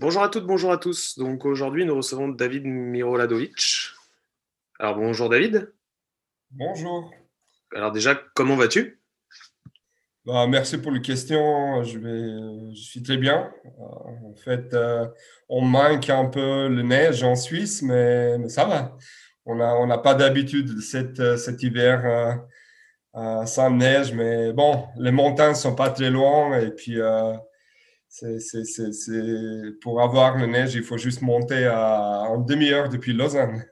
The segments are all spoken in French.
Bonjour à toutes, bonjour à tous. Donc aujourd'hui, nous recevons David Miroladovic. Alors bonjour David. Bonjour. Alors déjà, comment vas-tu? Bah, Merci pour les questions. Je, vais, je suis très bien. Euh, en fait, euh, on manque un peu le neige en Suisse, mais, mais ça va. On n'a on pas d'habitude cet, euh, cet hiver sans neige, mais bon, les montagnes sont pas très loin et puis c'est, pour avoir le neige, il faut juste monter à, en demi-heure depuis Lausanne.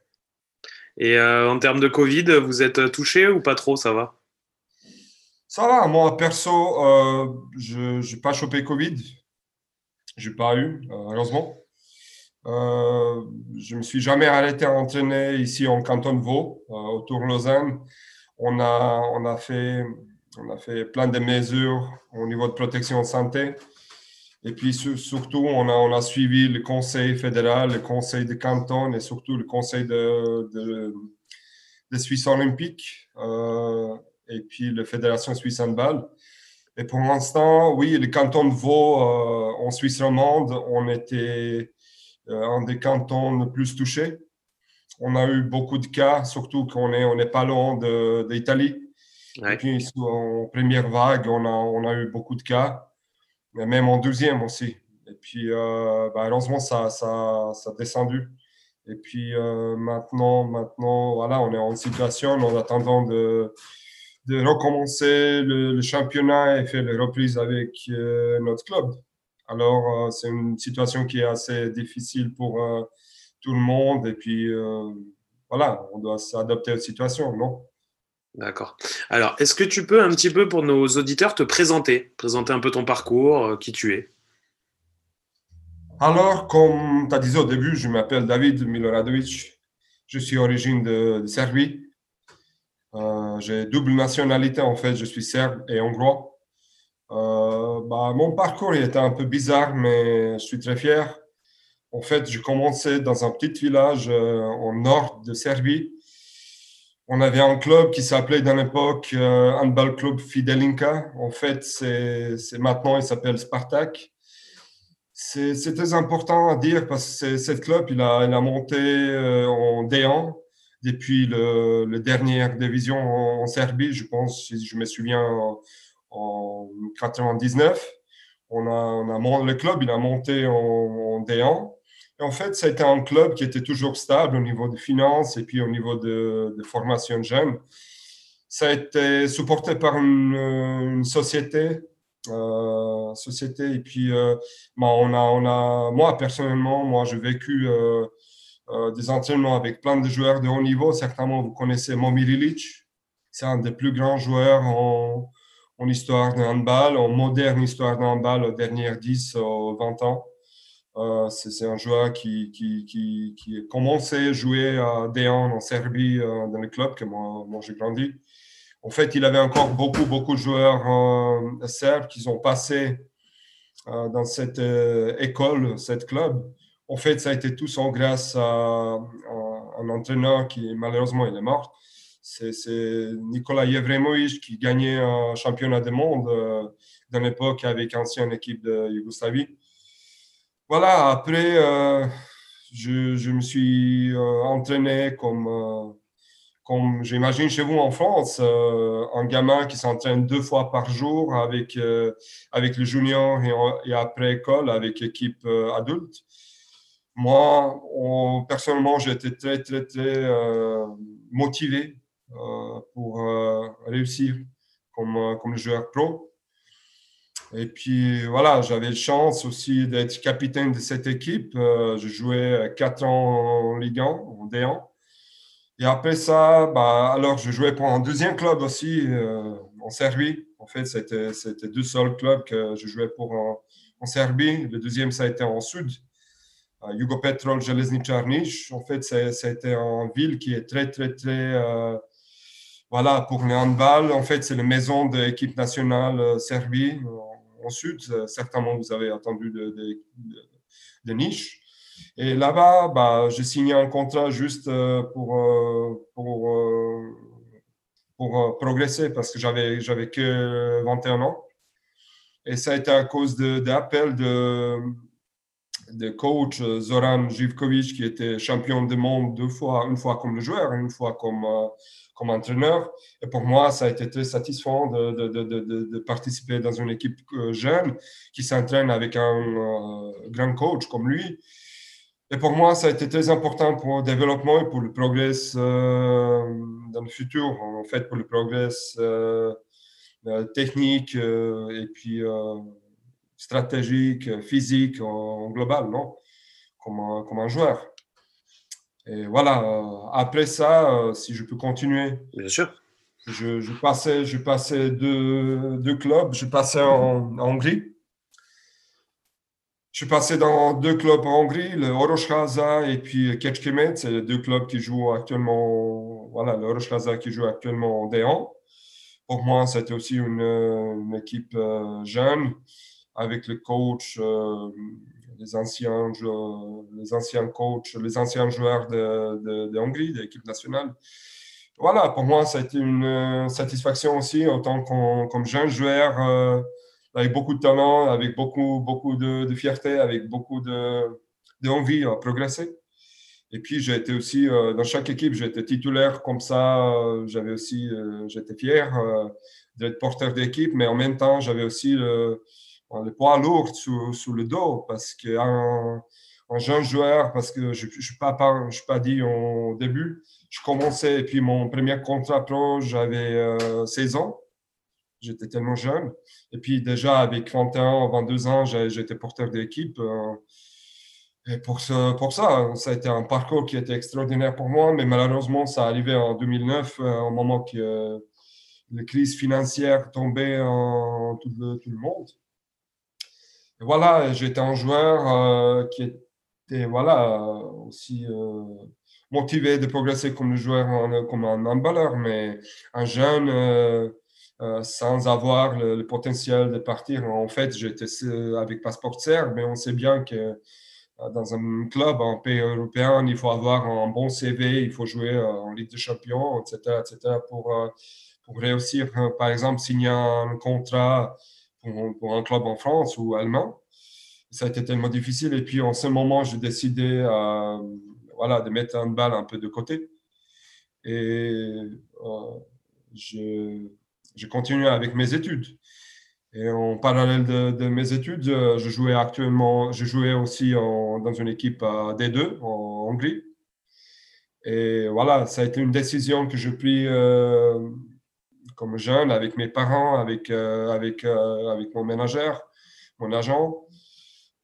Et euh, en termes de Covid, vous êtes touché ou pas trop Ça va? Ça va. Moi, perso, euh, je n'ai pas chopé Covid. Je n'ai pas eu, euh, heureusement. je ne me suis jamais arrêté à entraîner ici en canton de Vaud, autour de Lausanne. On a, on, a fait, on a fait plein de mesures au niveau de protection de santé. Et puis surtout, on a, on a suivi le Conseil fédéral, le Conseil de canton et surtout le Conseil de, de, Suisse olympique euh, et puis la Fédération suisse handball. Et pour l'instant, oui, le canton de Vaud euh, en Suisse romande, on était euh, un des cantons les plus touchés. On a eu beaucoup de cas, surtout qu'on n'est on est pas loin d'Italie. Et puis en première vague, on a, on a eu beaucoup de cas même en deuxième aussi. Et puis, euh, bah, heureusement, ça, ça, a descendu. Et puis euh, maintenant, maintenant, voilà, on est en situation en attendant de, de recommencer le, championnat et faire les reprises avec euh, notre club. Alors, c'est une situation qui est assez difficile pour tout le monde. Et puis, voilà, on doit s'adapter à la situation, non? D'accord. Alors, est-ce que tu peux un petit peu pour nos auditeurs te présenter, présenter un peu ton parcours, euh, qui tu es? Alors, comme tu as dit au début, je m'appelle David Miloradovic. Je suis origine de, Serbie. Euh, j'ai double nationalité, en fait, je suis serbe et hongrois. Euh, bah, mon parcours il était un peu bizarre, mais je suis très fier. En fait, j'ai commencé dans un petit village au nord de Serbie on avait un club qui s'appelait dans l'époque euh, Handball Club Fidelinka. En fait, c'est maintenant, il s'appelle Spartak. Très important à dire parce que ce club, il a, il a monté euh, en D1 depuis le, le dernière division en, Serbie, je pense, si je me souviens, en, 99. On a, on a, le club, il a monté en, en D1 en fait, c'était un club qui était toujours stable au niveau des finances et puis au niveau de, formation de jeunes. Ça a été supporté par une, société. Euh, société et puis euh, a, moi personnellement, moi j'ai vécu euh, des entraînements avec plein de joueurs de haut niveau. Certainement, vous connaissez Momir Ilic. C'est un des plus grands joueurs en, en histoire de handball, en moderne histoire de handball aux dernières 10 ou 20 ans. Euh, c'est un joueur qui, qui, qui, qui, a commencé à jouer à D1 en Serbie euh, dans le club que moi, moi j'ai grandi. En fait, il avait encore beaucoup, beaucoup de joueurs euh, serbes qui ont passé dans cette école, cette club. En fait, ça a été tout en grâce à, un entraîneur qui, malheureusement, il est mort. C'est Nikola Yevremovic qui gagnait un championnat du monde dans l'époque avec l'ancienne équipe de Yougoslavie voilà, après, euh, je, me suis euh, entraîné comme, euh, comme j'imagine chez vous en France, un gamin qui s'entraîne deux fois par jour avec, avec le junior et, après école avec équipe adulte. Moi, personnellement, été très, très, très motivé pour réussir comme, comme joueur pro. Et puis voilà, j'avais la chance aussi d'être capitaine de cette équipe. Euh, je jouais quatre ans en Ligue 1, en D1. Et après ça, bah, alors je jouais pour un deuxième club aussi euh, en Serbie. En fait, c'était, deux seuls clubs que je jouais pour en, Serbie. Le deuxième, ça a été en Sud. Jugopetrol Železničar Charnish. En fait, c'était une ville qui est très, très, très. voilà, pour le handball, en fait, c'est la maison de l'équipe nationale Serbie. Sud, certainement, vous avez entendu de, de, de Niche. Et là-bas, bah, j'ai signé un contrat juste pour, pour, pour progresser parce que j'avais, j'avais que 21 ans. Et ça a été à cause d'appels de, de, coach Zoran Živkovic, qui était champion du monde deux fois, une fois comme joueur, une fois comme, comme entraîneur. Et pour moi, ça a été très satisfaisant de, de, de participer dans une équipe jeune qui s'entraîne avec un grand coach comme lui. Et pour moi, ça a été très important pour le développement et pour le progrès euh, dans le futur, en fait, pour le progrès euh, euh, technique et puis stratégique, physique en, global, non? Comme comme un joueur. Et voilà, après ça, si je peux continuer. Bien sûr. Je, je passais, je passais deux, deux clubs. Je passais en, en Hongrie je passé dans deux clubs en Hongrie, le Oroshaza et puis Kecskemét. C'est les deux clubs qui jouent actuellement, voilà, le Oroshaza qui joue actuellement en D1. Pour moi, c'était aussi une, une équipe euh, jeune avec le coach, euh, les, anciens, les anciens coachs, les anciens joueurs de, de, Hongrie, de l'équipe nationale. Voilà, pour moi, ça a été une satisfaction aussi en tant que comme jeune joueur. Euh, avec beaucoup de talent, avec beaucoup, beaucoup de, fierté, avec beaucoup d'envie de, à progresser. Et puis, j'ai été aussi, euh, dans chaque équipe, j'étais titulaire comme ça. Euh, j'avais aussi, euh, j'étais fier d'être porteur d'équipe, mais en même temps, j'avais aussi le, le, poids lourd sous, le dos parce qu'un un jeune joueur, parce que je ne suis pas, pas, dit au début, je commençais, et puis mon premier contrat pro, j'avais 16 ans. J'étais tellement jeune. Et puis déjà, avec 21, 22 ans, j'étais porteur d'équipe. Euh, et pour, ce, pour ça, ça a été un parcours qui était extraordinaire pour moi, mais malheureusement, ça arrivait en 2009, euh, au moment que euh, la crise financière tombait en tout le monde. Voilà, j'étais un joueur qui était voilà, aussi motivé de progresser comme joueur, comme un handballeur, mais un jeune euh, sans avoir le, potentiel de partir. En fait, j'étais avec passeport serbe, mais on sait bien que euh, dans un club, un pays européen, il faut avoir un bon CV, il faut jouer euh, en Ligue des Champions, etc., etc., pour, pour réussir, par exemple, signer un contrat pour, un club en France ou allemand. Ça a été tellement difficile. Et puis, en ce moment, j'ai décidé voilà, de mettre un balle un peu de côté. Et je j'ai continué avec mes études. Et en parallèle de, mes études, euh, je jouais actuellement, je jouais aussi dans une équipe à D2 en Hongrie. Et voilà, ça a été une décision que prise euh, comme jeune avec mes parents, avec, euh, avec, avec mon ménagère, mon agent.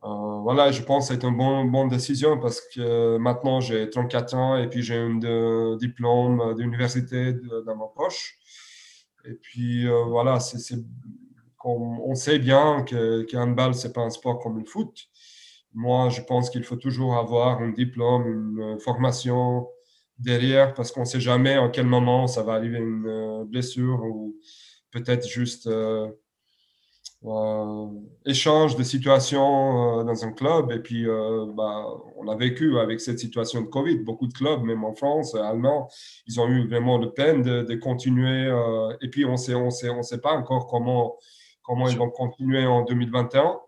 voilà, je pense que c'est une bonne, bonne décision parce que maintenant j'ai 34 ans et puis j'ai un diplôme d'université dans ma poche. Et puis euh, voilà, c'est, on, sait bien que, qu'un handball, ce n'est pas un sport comme le foot. Moi, je pense qu'il faut toujours avoir un diplôme, une formation derrière parce qu'on ne sait jamais en quel moment ça va arriver une euh, blessure ou peut-être juste euh, euh, échange de situation dans un club. Et puis, bah, on a vécu avec cette situation de Covid. Beaucoup de clubs, même en France, allemands, ils ont eu vraiment le peine de, continuer. et puis, on sait, on sait, on sait pas encore comment, comment ils vont continuer en 2021,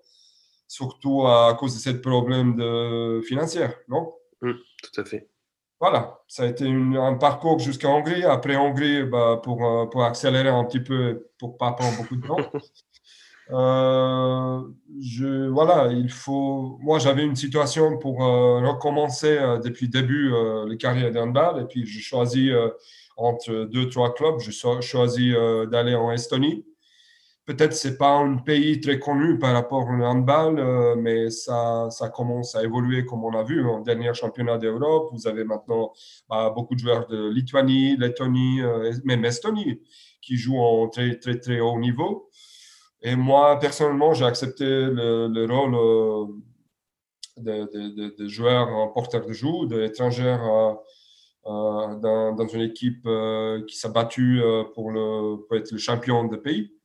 surtout à cause de ce problème de financier, non? Mmh, Tout à fait. Voilà, ça a été un parcours jusqu'à Hongrie. Après Hongrie, bah, pour, pour accélérer un petit peu, pour pas prendre beaucoup de temps, Euh, je, voilà, il faut. Moi, j'avais une situation pour euh, recommencer euh, depuis le début les carrières d'handball, et puis j'ai choisi entre deux, trois clubs, j'ai choisi d'aller en Estonie. Peut-être c'est pas un pays très connu par rapport au handball, mais ça, ça commence à évoluer comme on a vu en dernier championnat d'Europe. Vous avez maintenant bah, beaucoup de joueurs de Lituanie, Lettonie, même Estonie, qui jouent en très, très, très haut niveau. Et moi, personnellement, j'ai accepté le, rôle de, joueurs porteurs de joue, d'étrangers dans, dans, une équipe qui s'est battue pour, pour être le champion de pays.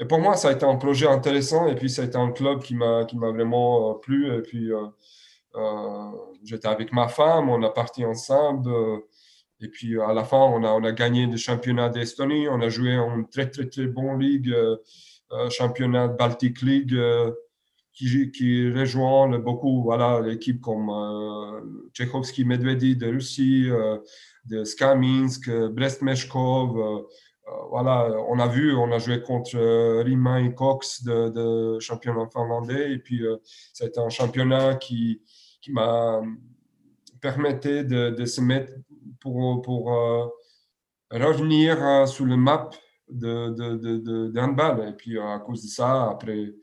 Et pour moi, ça a été un projet intéressant et puis ça a été un club qui m'a vraiment plu. Et puis, j'étais avec ma femme, on a parti ensemble. Et puis à la fin, on a, on a gagné le championnat d'Estonie. On a joué en très, très, très bonne ligue, championnat Baltic League qui, qui rejoint beaucoup voilà, l'équipe comme euh, Tchaikovsky Medvedi de Russie, euh, de Skaminsk, euh, Brest-Meshkov. Euh, voilà, on a vu, on a joué contre Rima Cox de, championnat finlandais. Et puis, a été un championnat qui, qui m'a permetté de, se mettre pour, pour revenir sur le map de, de. Et puis, à cause de ça, après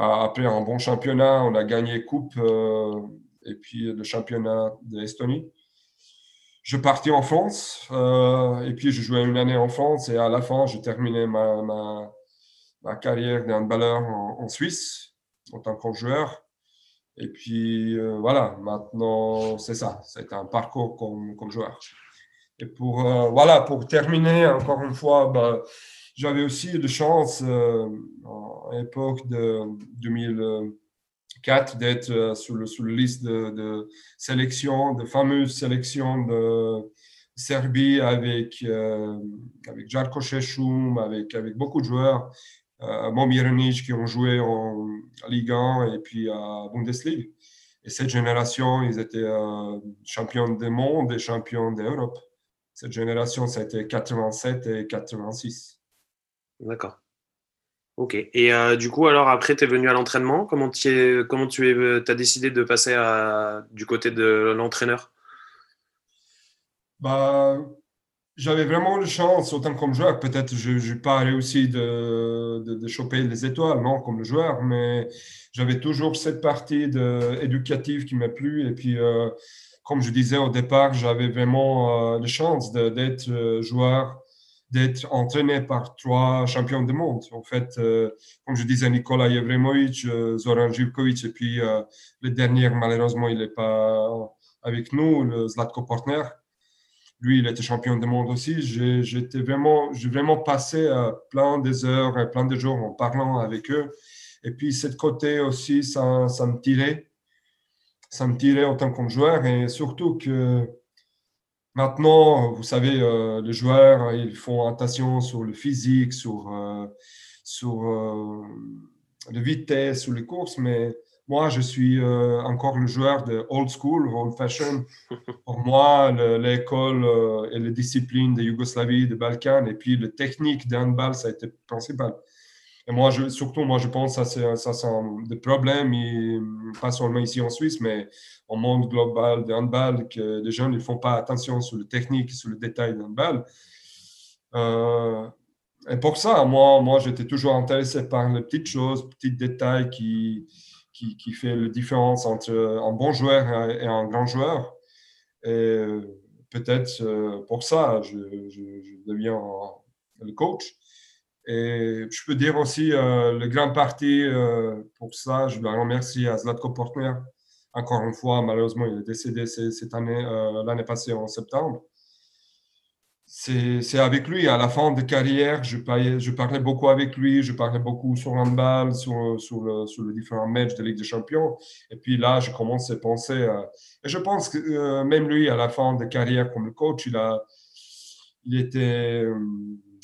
après un bon championnat, on a gagné coupe euh, et puis le championnat d'Estonie je partais en France euh, et puis je jouais une année en France et à la fin, je terminais ma, ma, carrière d'handballeur en, en Suisse en tant que joueur. Et puis euh, voilà, maintenant c'est ça, c'est un parcours comme, comme joueur. Et pour, euh, voilà, pour terminer, encore une fois, bah, j'avais aussi de chance en époque de 2000. 4 d'être euh, sur, le, sur la liste de, de sélection, de fameuse sélection de Serbie avec, euh, avec Jarko Šešum, avec, avec beaucoup de joueurs, euh, qui ont joué en Ligue 1 et puis à Bundesliga. Et cette génération, ils étaient euh, champions du monde et champions d'Europe. Cette génération, c'était 87 et 86. D'accord. Ok. Et euh, du coup, alors après, tu es venu à l'entraînement. Comment, es, comment tu es, as décidé de passer du côté de l'entraîneur? Bah, J'avais vraiment de chance, autant comme joueur. Peut-être je n'ai pas réussi de, de, de, choper les étoiles, non, comme joueur, mais j'avais toujours cette partie de, éducative qui m'a plu. Et puis, euh, comme je disais au départ, j'avais vraiment euh, la chance d'être euh, joueur d'être entraîné par trois champions du monde. En fait, euh, comme je disais, Nikola Jevremovic, euh, Zoran Živkovic, et puis euh, le dernier, malheureusement, il n'est pas avec nous, le Zlatko Portner. Lui, il était champion du monde aussi. J'étais vraiment, j'ai vraiment passé plein des heures et plein de jours en parlant avec eux. Et puis, cette côté aussi, ça, ça me tirait. Ça me tirait en tant que joueur et surtout que Maintenant, vous savez, euh, les joueurs, ils font attention sur le physique, sur, euh, sur euh, la vitesse, sur les courses, mais moi, je suis encore le joueur de old school, old fashion. Pour moi, l'école et les disciplines de Yougoslavie, de Balkan, et puis la technique d'handball, ça a été principal. Et moi, je, surtout, moi, je pense que ça, c'est un des problèmes, pas seulement ici en Suisse, mais au monde global de handball, que les jeunes ne font pas attention sur le technique, sur le détail de handball. Euh, et pour ça, moi, moi j'étais toujours intéressé par les petites choses, petits détails qui, qui, qui fait la différence entre un bon joueur et un grand joueur. Et peut-être euh, pour ça, je deviens le coach. Et je peux dire aussi, euh, le grand parti euh, pour ça, je dois remercier à Zlatko Portner. Encore une fois, malheureusement, il est décédé cette année, euh, l'année passée en septembre. C'est avec lui, à la fin de carrière, je parlais, je parlais beaucoup avec lui, je parlais beaucoup sur l'handball, sur, sur, le, sur les différents matchs de Ligue des Champions. Et puis là, je commence à penser. et je pense que même lui, à la fin de carrière comme coach, il, a, il était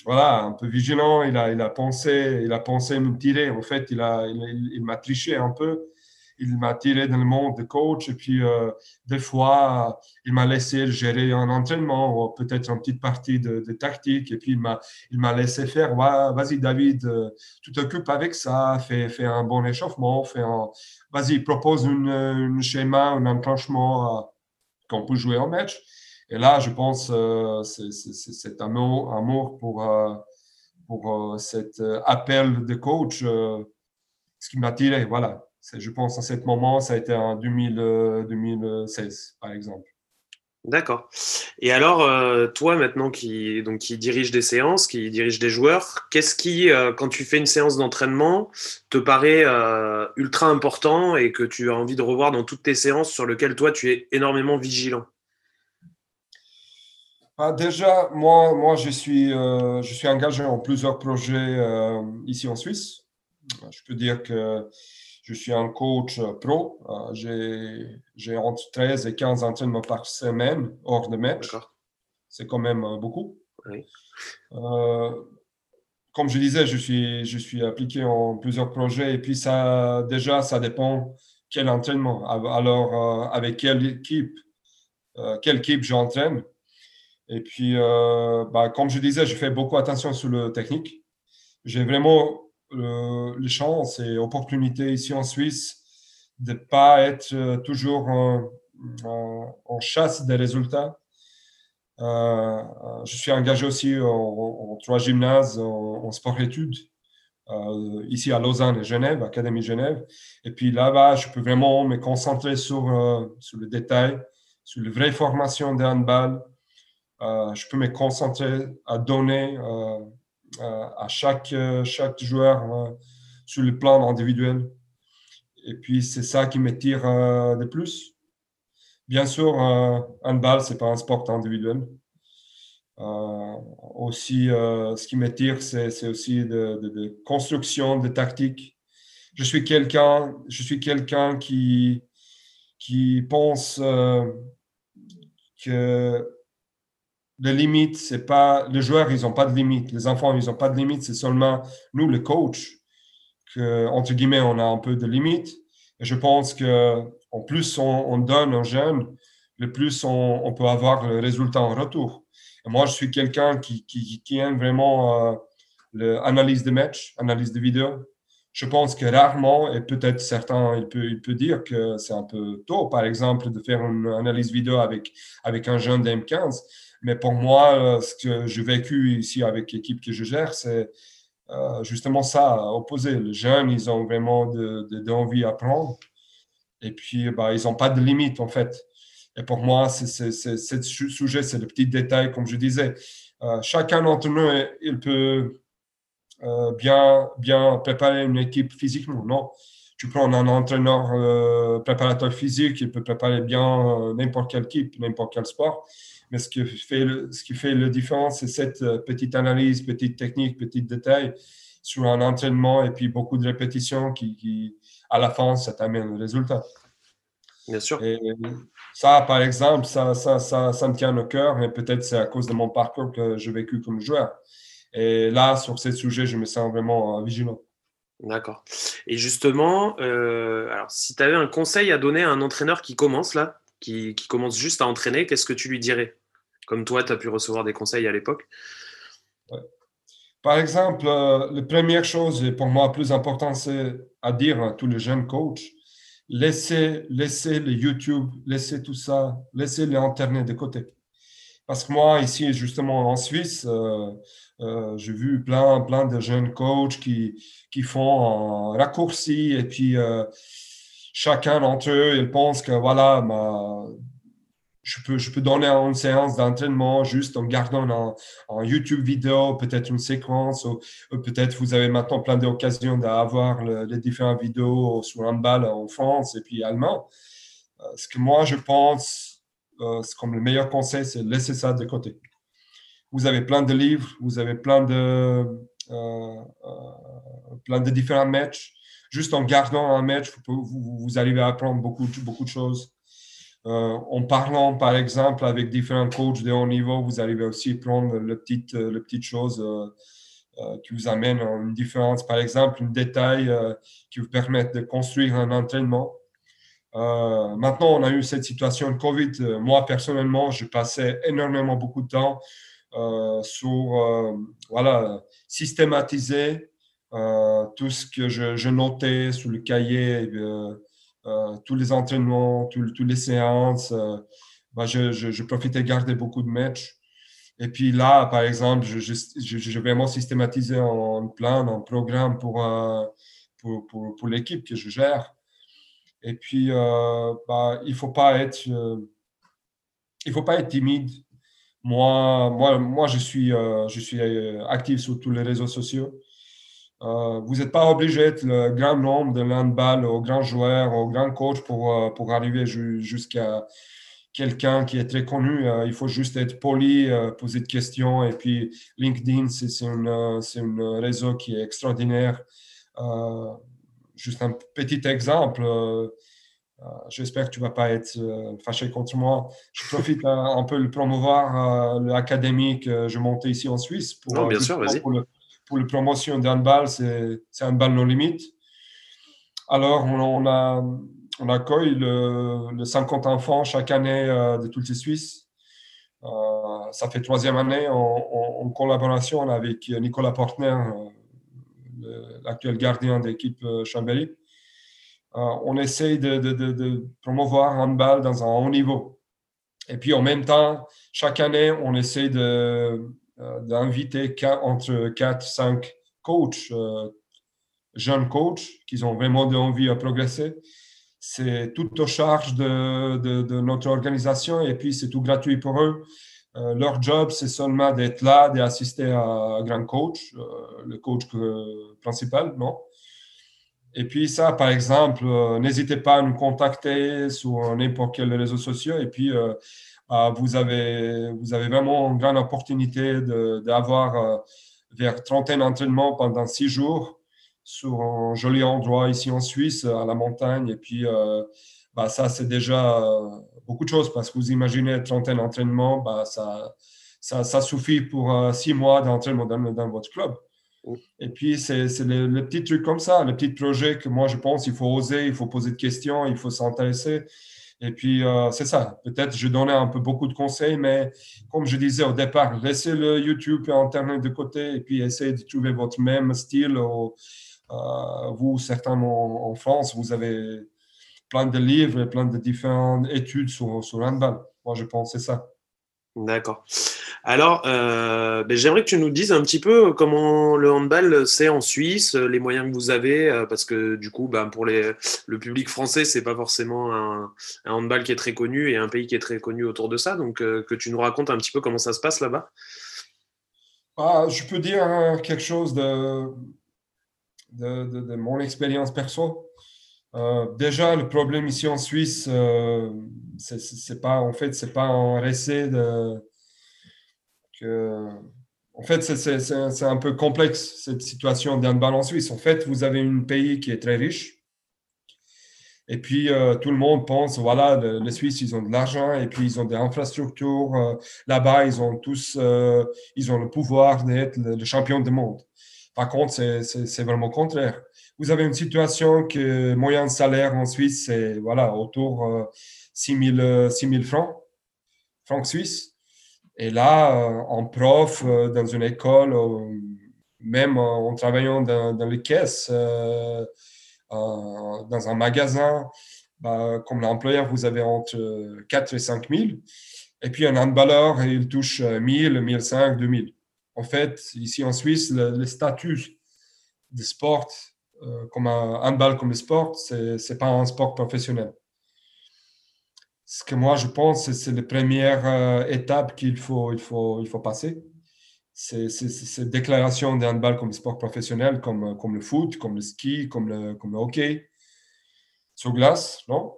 voilà, un peu vigilant. Il a, il a pensé, il a pensé me tirer. En fait, il a, il, m'a triché un peu. Il m'a tiré dans le monde de coach et puis euh, des fois, il m'a laissé gérer un entraînement ou peut-être une petite partie de, tactique et puis il m'a, laissé faire. vas-y David, euh, tu t'occupes avec ça, fais, fais un bon échauffement, fais un, vas-y propose un schéma, un enclenchement euh, qu'on peut jouer en match. Et là, je pense c'est un amour, amour pour, pour cet appel de coach, ce qui m'a tiré. Voilà. Je pense à ce moment, ça a été en 2000, 2016, par exemple. D'accord. Et alors, euh, toi maintenant qui, donc, qui dirige des séances, qui dirige des joueurs, qu'est-ce qui, euh, quand tu fais une séance d'entraînement, te paraît euh, ultra important et que tu as envie de revoir dans toutes tes séances sur lequel toi tu es énormément vigilant? Ah, Déjà, moi, moi je, suis, je suis engagé en plusieurs projets ici en Suisse. Je peux dire que je suis un coach euh, pro. Euh, j'ai entre 13 et 15 entraînements par semaine hors de match. C'est quand même euh, beaucoup. comme je disais, je suis, je suis appliqué en plusieurs projets et puis ça, déjà, ça dépend quel entraînement. Alors, avec quelle équipe, quelle équipe j'entraîne. Et puis, bah, comme je disais, je fais beaucoup attention sur le technique. J'ai vraiment les chances et opportunités ici en Suisse de ne pas être euh, toujours en, chasse des résultats. Euh, euh, je suis engagé aussi en, trois gymnases en, sport-études, ici à Lausanne et Genève, Académie Genève. Et puis là-bas, je peux vraiment me concentrer sur, sur le détail, sur les vraies formations de handball. je peux me concentrer à donner à chaque, euh, chaque joueur euh, sur le plan individuel. Et puis, c'est ça qui me tire de plus. Bien sûr, un bal ce n'est pas un sport individuel. aussi, ce qui me tire, c'est aussi de, de, construction, de tactique. Je suis quelqu'un, je qui, qui pense que les limites, c'est pas les joueurs, ils n'ont pas de limites. Les enfants, ils n'ont pas de limites. C'est seulement nous, les coachs, que entre guillemets, on a un peu de limites. Et je pense que en plus on, donne aux jeunes, le plus on, peut avoir le résultat en retour. Et moi, je suis quelqu'un qui, aime vraiment euh, l'analyse de match, analyse de vidéo. Je pense que rarement, et peut-être certains, il peut, il peut dire que c'est un peu tôt, par exemple, de faire une analyse vidéo avec, avec un jeune d'M15 mais pour moi, euh, ce que j'ai vécu ici avec l'équipe que je gère, c'est euh, justement ça, opposé. Les jeunes, ils ont vraiment de, de, d'apprendre. Et puis, bah, ils n'ont pas de limite, en fait. Et pour moi, c'est, ce sujet, c'est le petit détail, comme je disais. Euh, chacun d'entre nous, il peut bien, bien préparer une équipe physiquement. Non, tu prends un entraîneur préparateur physique, il peut préparer bien n'importe quelle équipe, n'importe quel sport. Mais ce qui fait, le, ce qui fait la différence, c'est cette euh, petite analyse, petite technique, petit détail sur un entraînement et puis beaucoup de répétitions qui, à la fin, ça t'amène le résultat. Bien sûr. Et ça, par exemple, ça, ça, ça, ça me tient au cœur, mais peut-être c'est à cause de mon parcours que j'ai vécu comme joueur. Et là, sur ce sujet, je me sens vraiment euh, vigilant. D'accord. Et justement, euh, alors, si tu avais un conseil à donner à un entraîneur qui commence là, qui, commence juste à entraîner, qu'est-ce que tu lui dirais? Comme toi, tu as pu recevoir des conseils à l'époque. Par exemple, euh, la première chose, et pour moi plus important, c'est à dire à tous les jeunes coachs, laissez, laissez le YouTube, laissez tout ça, laissez l'Internet de côté. Parce que moi, ici, justement, en Suisse, euh, euh, j'ai vu plein, plein de jeunes coachs qui, qui font un raccourci et puis chacun d'entre eux, il pense que voilà, je, peux, je peux donner une séance d'entraînement juste en gardant un, YouTube vidéo, peut-être une séquence, ou, peut-être vous avez maintenant plein d'occasions d'avoir les différentes vidéos sur un bal en France et puis allemand. Euh, ce que moi, je pense, euh, comme le meilleur conseil, c'est laisser ça de côté. Vous avez plein de livres, vous avez plein de, euh, plein de différents matchs juste en gardant un match, vous, vous, arrivez à apprendre beaucoup, beaucoup de choses. Euh, en parlant, par exemple, avec différents coachs de haut niveau, vous arrivez aussi à prendre le petit, euh, le chose euh, qui vous amène à une différence. Par exemple, un détail qui vous permet de construire un entraînement. maintenant, on a eu cette situation de COVID. moi, personnellement, je passais énormément beaucoup de temps sur voilà, systématiser euh, tout ce que je, notais sur le cahier, euh, euh, tous les entraînements, toutes les séances, bah, je, je, profitais de garder beaucoup de matchs. Et puis là, par exemple, je, je, vraiment systématisé en plan, en programme pour, pour, pour, l'équipe que je gère. Et puis, bah, il ne faut pas être faut pas être timide. Moi, moi, moi je suis, je suis actif sur tous les réseaux sociaux. Vous n'êtes pas obligé d'être le grand nombre de handball, au grand joueur, au grand coach pour, pour arriver jusqu'à quelqu'un qui est très connu. il faut juste être poli, poser des questions. Et puis, LinkedIn, c'est un, réseau qui est extraordinaire. juste un petit exemple. Euh, j'espère que tu ne vas pas être euh, fâché contre moi. Je profite un, peu de promouvoir euh, l'académie que je montais ici en Suisse. Pour, non, bien sûr, vas-y. Pour, le, pour la promotion d'handball, c'est handball non limite. Alors, on, accueille le, le, 50 enfants chaque année de toutes les Suisses. ça fait troisième année en, collaboration avec Nicolas Portner, l'actuel gardien d'équipe Chambéry. Euh, on essaye de, de, de, de, promouvoir handball dans un haut niveau. Et puis en même temps, chaque année, on essaie euh, d'inviter entre 4 et 5 coachs, euh, jeunes coachs, qui ont vraiment envie de progresser. C'est tout au charge de, notre organisation et puis c'est tout gratuit pour eux. leur job, c'est seulement d'être là, d'assister à un grand coach, le coach principal, non? Et puis ça, par exemple, euh, n'hésitez pas à nous contacter sur n'importe quel réseau social. Et puis, euh, euh, vous, avez, vous avez vraiment une grande opportunité d'avoir vers trentaine d'entraînements pendant six jours sur un joli endroit ici en Suisse, à la montagne. Et puis, bah, ça, c'est déjà beaucoup de choses parce que vous imaginez trentaine d'entraînements, bah, ça, ça, ça, suffit pour six mois d'entraînement dans, dans votre club. Et puis, c'est le, le, petit truc comme ça, le petit projet que moi, je pense, il faut oser, il faut poser des questions, il faut s'intéresser. Et puis, euh, c'est ça. Peut-être je donnais un peu beaucoup de conseils, mais comme je disais au départ, laissez le YouTube et Internet de côté et puis essayez de trouver votre même style. Euh, vous, certainement en France, vous avez plein de livres et plein de différentes études sur, sur handball. Moi, je pense que c'est ça. D'accord. Alors, euh, ben, j'aimerais que tu nous dises un petit peu comment le handball c'est en Suisse, les moyens que vous avez, euh, parce que du coup, ben, pour le public français, c'est pas forcément un, handball qui est très connu et un pays qui est très connu autour de ça. Donc, euh, que tu nous racontes un petit peu comment ça se passe là-bas. Ah, je peux dire quelque chose de, mon expérience perso. déjà, le problème ici en Suisse, c'est pas en fait, c'est pas un récit de en fait, c'est un peu complexe cette situation d'un en suisse. En fait, vous avez un pays qui est très riche. Et puis, euh, tout le monde pense, voilà, les Suisses, ils ont de l'argent et puis ils ont des infrastructures. Euh, là-bas, ils ont tous, euh, ils ont le pouvoir d'être le, champion du monde. Par contre, c'est vraiment contraire. Vous avez une situation que moyen salaire en Suisse, c'est voilà, autour de 6 000 francs, francs suisses. Et là, euh, en prof, euh, dans une école, même en travaillant dans, les caisses, euh, dans un magasin, bah, comme l'employeur, vous avez entre 4 et 5 000. Et puis un handballeur, il touche 1000, 1500, 2000. En fait, ici en Suisse, le, statut de sport, comme un handball comme sport, ce n'est pas un sport professionnel ce que moi je pense, c'est la première euh, étape qu'il faut, il faut, il faut passer. C'est cette déclaration d'un handball comme sport professionnel, comme, comme le foot, comme le ski, comme le, comme hockey sur glace, non?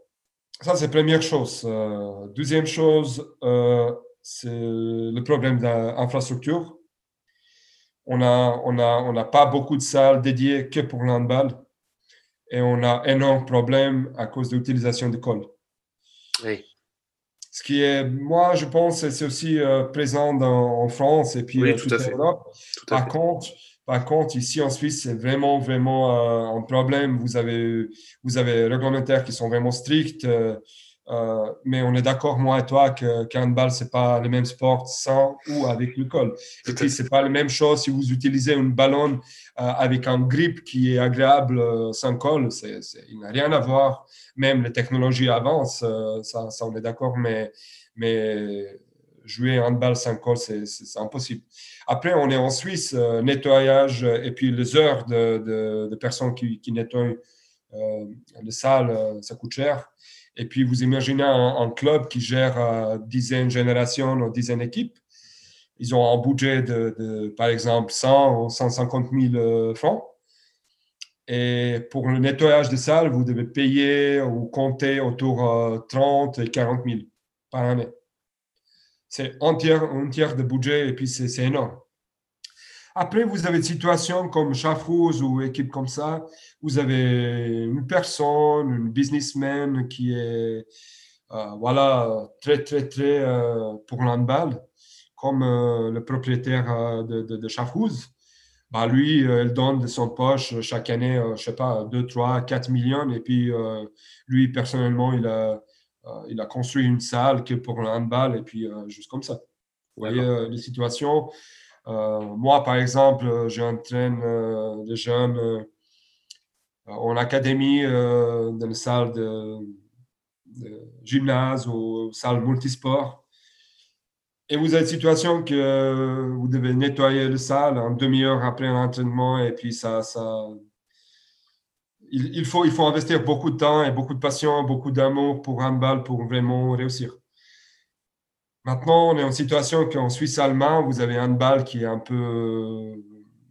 Ça, c'est première chose. Euh, deuxième chose, euh, c'est le problème d'infrastructure. On n'a on a, on a pas beaucoup de salles dédiées que pour le handball et on a énorme problème à cause de l'utilisation d'écoles. Ce qui est, moi, je pense, c'est aussi euh, présent en France et puis oui, euh, en Europe. par contre, par contre, ici en Suisse, c'est vraiment, vraiment euh, un problème. Vous avez, vous avez réglementaires qui sont vraiment stricts. Euh, mais on est d'accord, moi et toi, que qu'un ball, c'est pas le même sport sans ou avec le col. Et puis, c'est pas la même chose si vous utilisez un ballon euh, avec un grip qui est agréable euh, sans col. C'est, il n'a rien à voir. Même les technologies avancent, ça, ça, on est d'accord, mais, mais jouer un handball sans col, c'est, c'est, impossible. Après, on est en Suisse, nettoyage et puis les heures de, de, de personnes qui, qui nettoient les salles, ça coûte cher. Et puis, vous imaginez un, club qui gère euh, dizaines de générations dizaines d'équipes. Ils ont un budget de, par exemple, 100 ou 150 000 francs. Et pour le nettoyage des salles, vous devez payer ou compter autour de 30 et 40 000 par année. C'est un tiers, un tiers de budget et puis c'est énorme. Après, vous avez des situations comme Chafrouz ou équipe comme ça. Vous avez une personne, une businessman qui est euh, voilà, très, très, très euh, pour l'handball, comme euh, le propriétaire de, de, de Bah, lui, il donne de son poche chaque année, je sais pas, 2, 3, 4 millions. Et puis, lui, personnellement, il a, il a construit une salle que pour l'handball et puis juste comme ça. Vous voyez les situations. Euh, moi, par exemple, j'entraîne euh, des jeunes euh, en académie, dans une salle de, gymnase ou salle multisport. Et vous avez une situation que vous devez nettoyer la salle en demi-heure après un entraînement et puis ça, ça il, faut, il faut investir beaucoup de temps et beaucoup de passion, beaucoup d'amour pour un bal pour vraiment réussir. Maintenant, on est en situation qu'en Suisse allemand, vous avez un bal qui est un peu euh,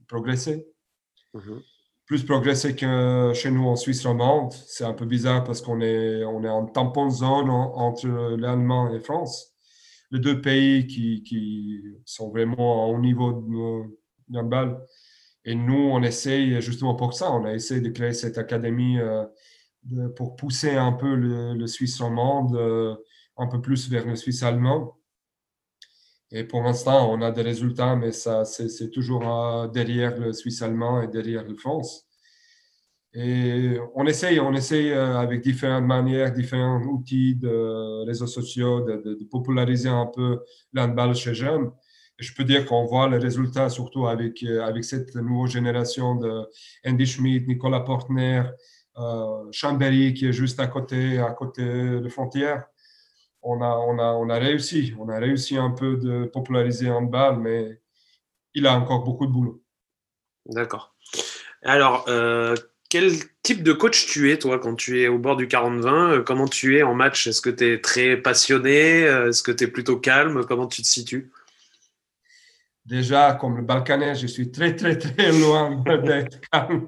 progressé. Mhm. Plus progressé que chez nous en Suisse romande. C'est un peu bizarre parce qu'on est, on est en tampon zone entre l'Allemagne et la France. Les deux pays qui, qui sont vraiment au niveau d'un bal. Et nous, on essaye justement pour ça, on a essayé de créer cette académie euh, pour pousser un peu le, Suisse romande euh, un peu plus vers le Suisse allemand. Et pour l'instant, on a des résultats, mais ça, c'est toujours euh, derrière le Suisse allemand et derrière le France. Et on essaye, on essaye euh, avec différentes manières, différents outils de réseaux sociaux de, populariser un peu l'handball chez jeunes. Et je peux dire qu'on voit les résultats surtout avec, euh, avec cette nouvelle génération de Andy Schmidt, Nicolas Portner, Chambéry qui est juste à côté, à côté de frontière on a, on, a, on a réussi. On a réussi un peu de populariser handball, mais il a encore beaucoup de boulot. D'accord. Alors, euh, quel type de coach tu es, toi, quand tu es au bord du 40-20 euh, Comment tu es en match? Est-ce que tu es très passionné? Euh, Est-ce que tu es plutôt calme? Comment tu te situes? Déjà, comme le Balkanais, je suis très, très, très loin d'être calme.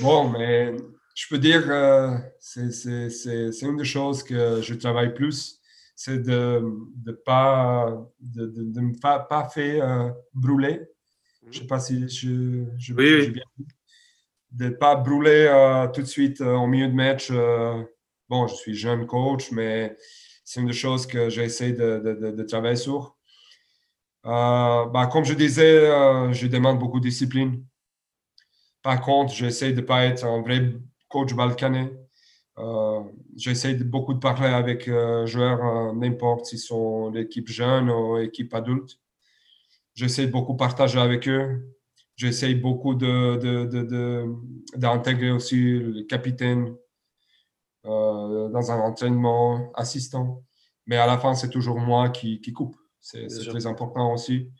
bon, mais je peux dire, euh, c'est une des choses que je travaille plus, c'est de ne pas, de, de, me pas, pas faire euh, brûler. Je ne sais pas si je, je, oui, bien De ne pas brûler euh, tout de suite au milieu de match. bon, je suis jeune coach, mais c'est une des choses que j'essaie de, de, travailler sur. Bah, comme je disais, je demande beaucoup de discipline. Par contre, j'essaie de ne pas être un vrai coach balkanais. Euh, J'essaie beaucoup de parler avec les euh, joueurs, euh, n'importe s'ils sont l'équipe jeune ou l'équipe adulte. J'essaie de beaucoup partager avec eux. J'essaie beaucoup d'intégrer de, de, aussi le capitaine dans un entraînement assistant. Mais à la fin, c'est toujours moi qui, qui coupe. C'est très important aussi.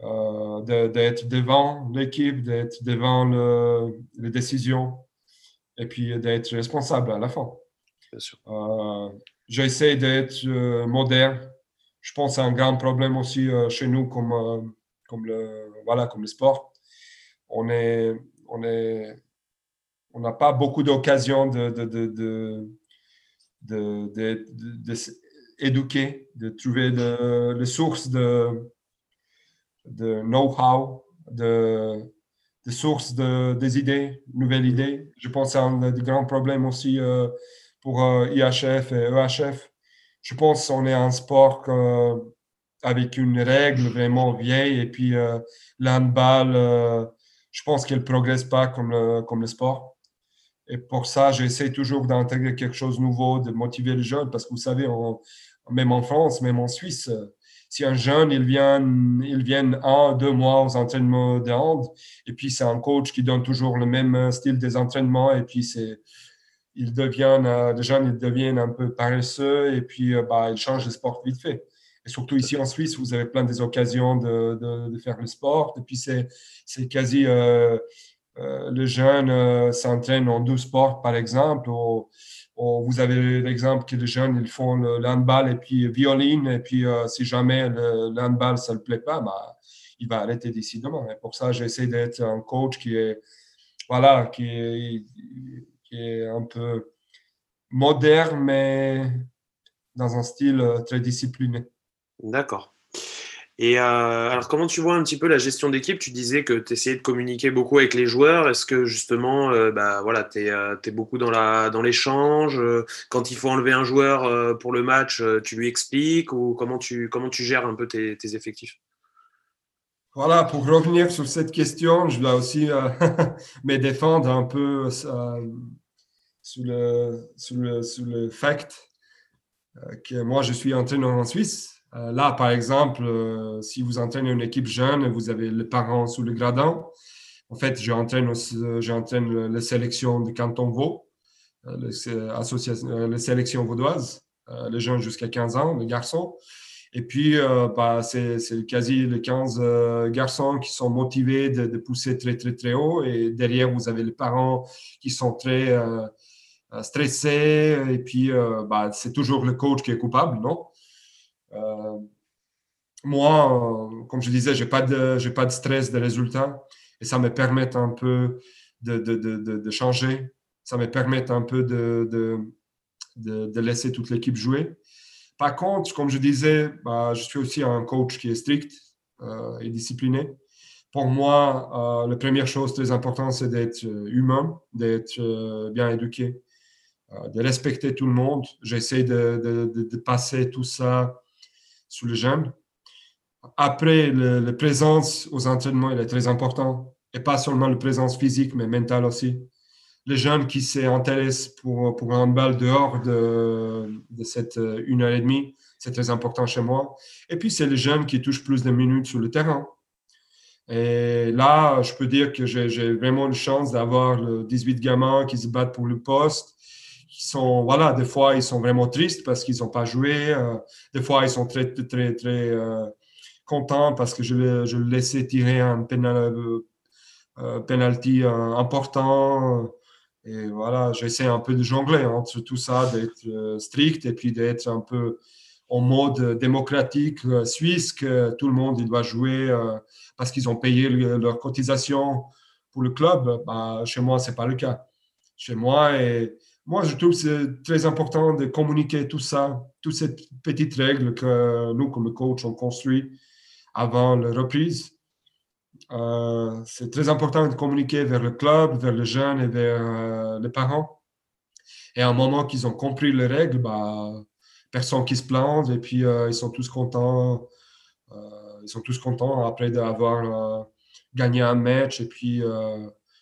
d'être devant l'équipe, d'être devant le, les décisions et puis d'être responsable à la fin. Euh, j'essaie d'être euh, moderne. Je pense c'est un grand problème aussi euh, chez nous comme, comme, le, voilà, comme le sport. On est, on est, on n'a pas beaucoup d'occasions de, de, de, de, de, de trouver les sources de, de know-how, de, des sources de, des idées, nouvelles idées. Je pense que c'est un des grands problèmes aussi euh, pour euh, IHF et EHF. Je pense qu'on est un sport avec une règle vraiment vieille et puis euh, l'handball, je pense qu'elle ne progresse pas comme le, comme le sport. Et pour ça, j'essaie toujours d'intégrer quelque chose de nouveau, de motiver les jeunes, parce que vous savez, même en France, même en Suisse, si un jeune, il vient, il vient un, deux mois aux entraînements de hand, et puis c'est un coach qui donne toujours le même style des entraînements, et puis c'est, il devient, euh, les jeunes, ils deviennent un peu paresseux, et puis euh, bah, ils changent de sport vite fait. Et surtout ici en Suisse, vous avez plein des occasions de, de, faire le sport, et puis c'est, c'est quasi, euh, les jeunes s'entraînent en deux sports, par exemple. Vous avez l'exemple que les jeunes ils font le, handball et puis violine. Et puis, si jamais le, handball, ça ne le plaît pas, bah, il va arrêter d'ici. Et pour ça, j'essaie d'être un coach qui est, voilà, qui est, qui est un peu moderne, mais dans un style euh, très discipliné. D'accord. Et euh, alors, comment tu vois un petit peu la gestion d'équipe? Tu disais que tu essayais de communiquer beaucoup avec les joueurs. Est-ce que justement, euh, bah, voilà, tu es, beaucoup dans, l'échange? Quand il faut enlever un joueur pour le match, tu lui expliques? Ou comment tu, gères un peu tes, effectifs? Voilà, pour revenir sur cette question, je dois aussi me défendre un peu sous, le, sous, le, sous le fact euh, que moi, je suis entraîneur en Suisse. Euh, là, par exemple, euh, si vous entraînez une équipe jeune, vous avez les parents sous le gradin. En fait, j'entraîne, j'entraîne la sélection de Canton Vaud, la sélection vaudoise, les jeunes jusqu'à 15 ans, les garçons. Et puis, bah, c'est, quasi les 15 garçons qui sont motivés de, pousser très, très, très haut. Et derrière, vous avez les parents qui sont très euh, stressé, et puis euh, bah, c'est toujours le coach qui est coupable, non? euh, Moi, comme je disais, je n'ai pas, de, de stress des résultats, et ça me permet un peu de, de, de changer, ça me permet un peu de, de, laisser toute l'équipe jouer. Par contre, comme je disais, bah, je suis aussi un coach qui est strict et discipliné. Pour moi, la première chose très importante, c'est d'être humain, d'être bien éduqué. Euh, de respecter tout le monde. J'essaie de, de, passer tout ça sous les jeunes. Après, la présence aux entraînements, elle est très importante. Et pas seulement la présence physique, mais mentale aussi. Les jeunes qui s'intéressent pour, pour un bal dehors de, de cette euh, une heure et demie, c'est très important chez moi. Et puis, c'est les jeunes qui touchent plus de minutes sur le terrain. Et là, je peux dire que j'ai vraiment une chance d'avoir 18 gamins qui se battent pour le poste qui sont, voilà, des fois, ils sont vraiment tristes parce qu'ils n'ont pas joué. Euh, des fois, ils sont très, très, très euh, contents parce que je, je laissais tirer un pénal, euh, penalty important. Et voilà, j'essaie un peu de jongler entre tout ça, d'être strict et puis d'être un peu en mode démocratique suisse, que tout le monde il doit jouer parce qu'ils ont payé leur cotisation pour le club. Bah, chez moi, ce n'est pas le cas. Chez moi, moi, je trouve que c'est très important de communiquer tout ça, toutes ces petites règles que nous, comme coach, on construit avant la reprise. Euh, c'est très important de communiquer vers le club, vers les jeunes et vers euh, les parents. Et à un moment qu'ils ont compris les règles, bah, personne qui se plante et puis euh, ils sont tous contents. ils sont tous contents après d'avoir gagné un match et puis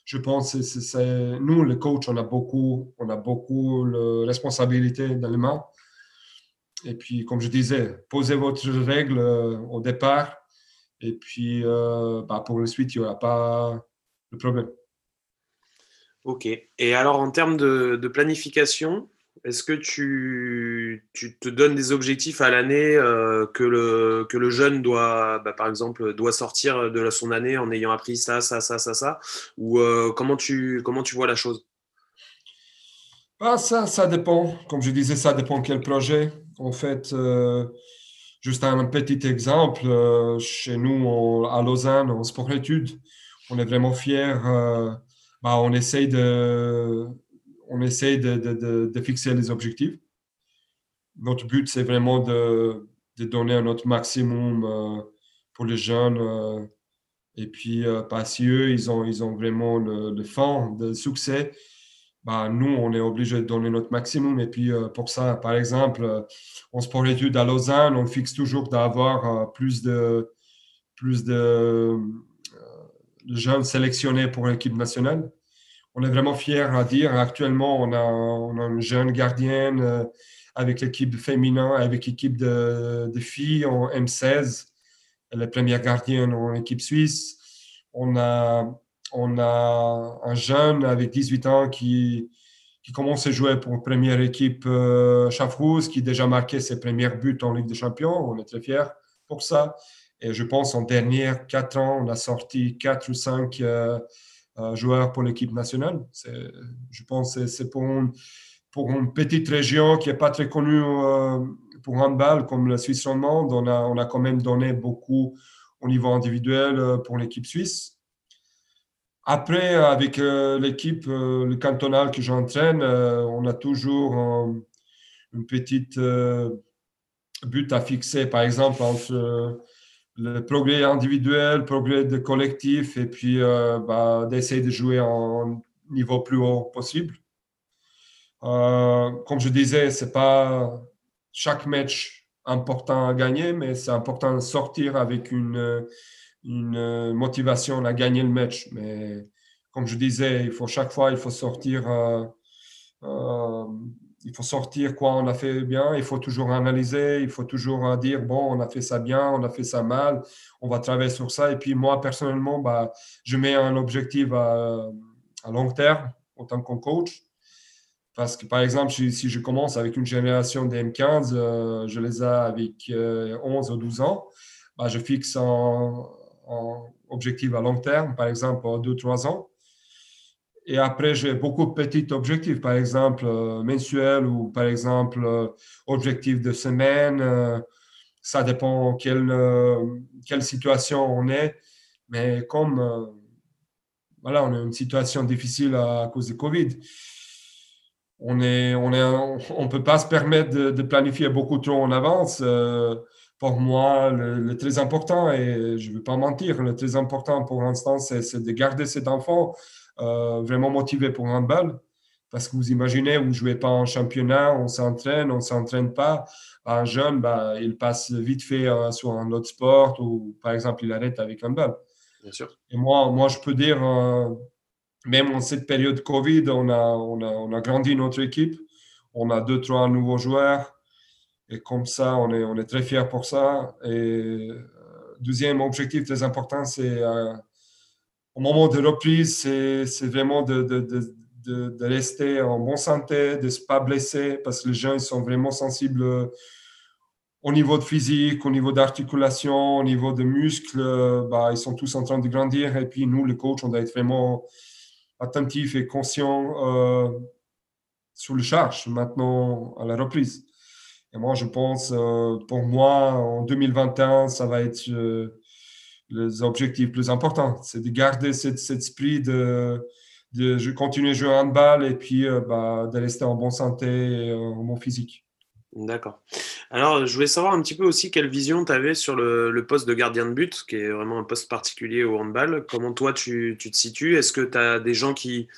je pense que nous, les coachs, on a beaucoup, on a beaucoup de responsabilité dans les mains. Et puis, comme je disais, posez votre règle euh, au départ. Et puis, euh, bah, pour la suite, il n'y aura pas de problème. OK. Et alors, en termes de planification, est-ce que tu, te donnes des objectifs à l'année euh, que, le, que le jeune doit, bah, par exemple, doit sortir de son année en ayant appris ça, ça, ça, ça, ça? Ou euh, comment, tu, comment tu vois la chose? Ah, ça, ça dépend. Comme je disais, ça dépend quel projet. En fait, euh, juste un petit exemple, chez nous à Lausanne, en sport-études, on est vraiment fiers. Bah, on essaye de on essaie de, fixer les objectifs. Notre but, c'est vraiment de, donner un autre maximum euh, pour les jeunes. Euh, et puis, euh, parce qu'eux, ils ont, ils ont vraiment le, le fond de succès. Bah, nous, on est obligé de donner notre maximum. Et puis, pour ça, par exemple, en sport études à Lausanne, on fixe toujours d'avoir plus de, plus de jeunes sélectionnés pour l'équipe nationale on est vraiment fiers à dire. Actuellement, on a, on a une jeune gardienne euh, avec l'équipe féminin, avec l'équipe de, filles en M16, la première gardienne en équipe suisse. On a, on a un jeune avec 18 ans qui, qui commence à jouer pour première équipe euh, qui a déjà marqué ses premiers buts en Ligue des Champions. On est très fiers pour ça. Et je pense en dernière quatre ans, on a sorti quatre ou cinq euh, joueur pour l'équipe nationale. Je pense que c'est pour, une petite région qui n'est pas très connue pour handball comme la Suisse romande. On a, on a quand même donné beaucoup au niveau individuel pour l'équipe suisse. Après, avec l'équipe, le cantonal que j'entraîne, on a toujours une petite but à fixer, par exemple, entre le progrès individuel, le progrès de collectif, et puis euh, bah, d'essayer de jouer en niveau plus haut possible. Euh, comme je disais, c'est pas chaque match important à gagner, mais c'est important de sortir avec une, motivation à gagner le match. Mais comme je disais, il faut chaque fois, il faut sortir euh, il faut sortir quoi on a fait bien, il faut toujours analyser, il faut toujours euh, dire, bon, on a fait ça bien, on a fait ça mal, on va travailler sur ça. Et puis moi, personnellement, bah, je mets un objectif à, long terme en tant que coach. Parce que, par exemple, si, je commence avec une génération des M15, euh, je les ai avec 11 euh, ou 12 ans, bah, je fixe un, un, objectif à long terme, par exemple, 2-3 ans. Et après, j'ai beaucoup de petits objectifs, par exemple euh, mensuels ou par exemple euh, objectifs de semaine. Euh, ça dépend quelle, quelle situation on est. Mais comme voilà, on a une situation difficile à, cause du Covid, on ne on est, on, peut pas se permettre de, planifier beaucoup trop en avance. pour moi, le, le, très important, et je ne vais pas mentir, le très important pour l'instant, c'est de garder cet enfant euh, vraiment motivé pour un handball. Parce que vous imaginez, vous ne jouez pas en championnat, on s'entraîne, on ne s'entraîne pas. Un jeune, bah, il passe vite fait euh, sur un autre sport ou par exemple, il arrête avec un handball. Bien sûr. Et moi, moi, je peux dire, euh, même en cette période Covid, on a, on, a, on a grandi notre équipe. On a deux, trois nouveaux joueurs. Et comme ça, on est, on est très fiers pour ça. Et deuxième objectif très important, c'est au moment de reprise, c'est vraiment de, rester en bonne santé, de ne pas blesser, parce que les gens ils sont vraiment sensibles euh, au niveau de physique, au niveau d'articulation, au niveau de muscles. Euh, bah, ils sont tous en train de grandir. Et puis, nous, les coachs, on doit être vraiment attentifs et conscients euh, sur le charge maintenant à la reprise. Et moi, je pense, pour moi, en 2021, ça va être les objectifs plus importants. C'est de garder cet, esprit de, de continuer à jouer handball et puis euh, bah, de rester en bonne santé et en bon physique. D'accord. Alors, je voulais savoir un petit peu aussi quelle vision tu avais sur le, poste de gardien de but, qui est vraiment un poste particulier au handball. Comment toi, tu, tu te situes? Est-ce que tu as des gens qui,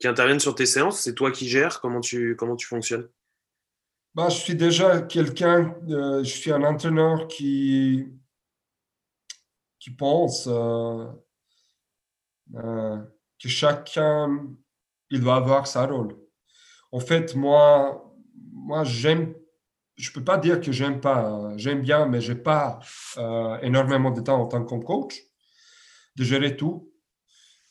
qui interviennent sur tes séances? C'est toi qui gères? Comment tu, comment tu fonctionnes? Bah, Je suis déjà quelqu'un, euh, je suis un entraîneur qui, qui pense euh, euh, que chacun, il doit avoir sa rôle. En fait, moi, moi j'aime, je ne peux pas dire que j'aime pas, j'aime bien, mais je n'ai pas euh, énormément de temps en tant que coach de gérer tout.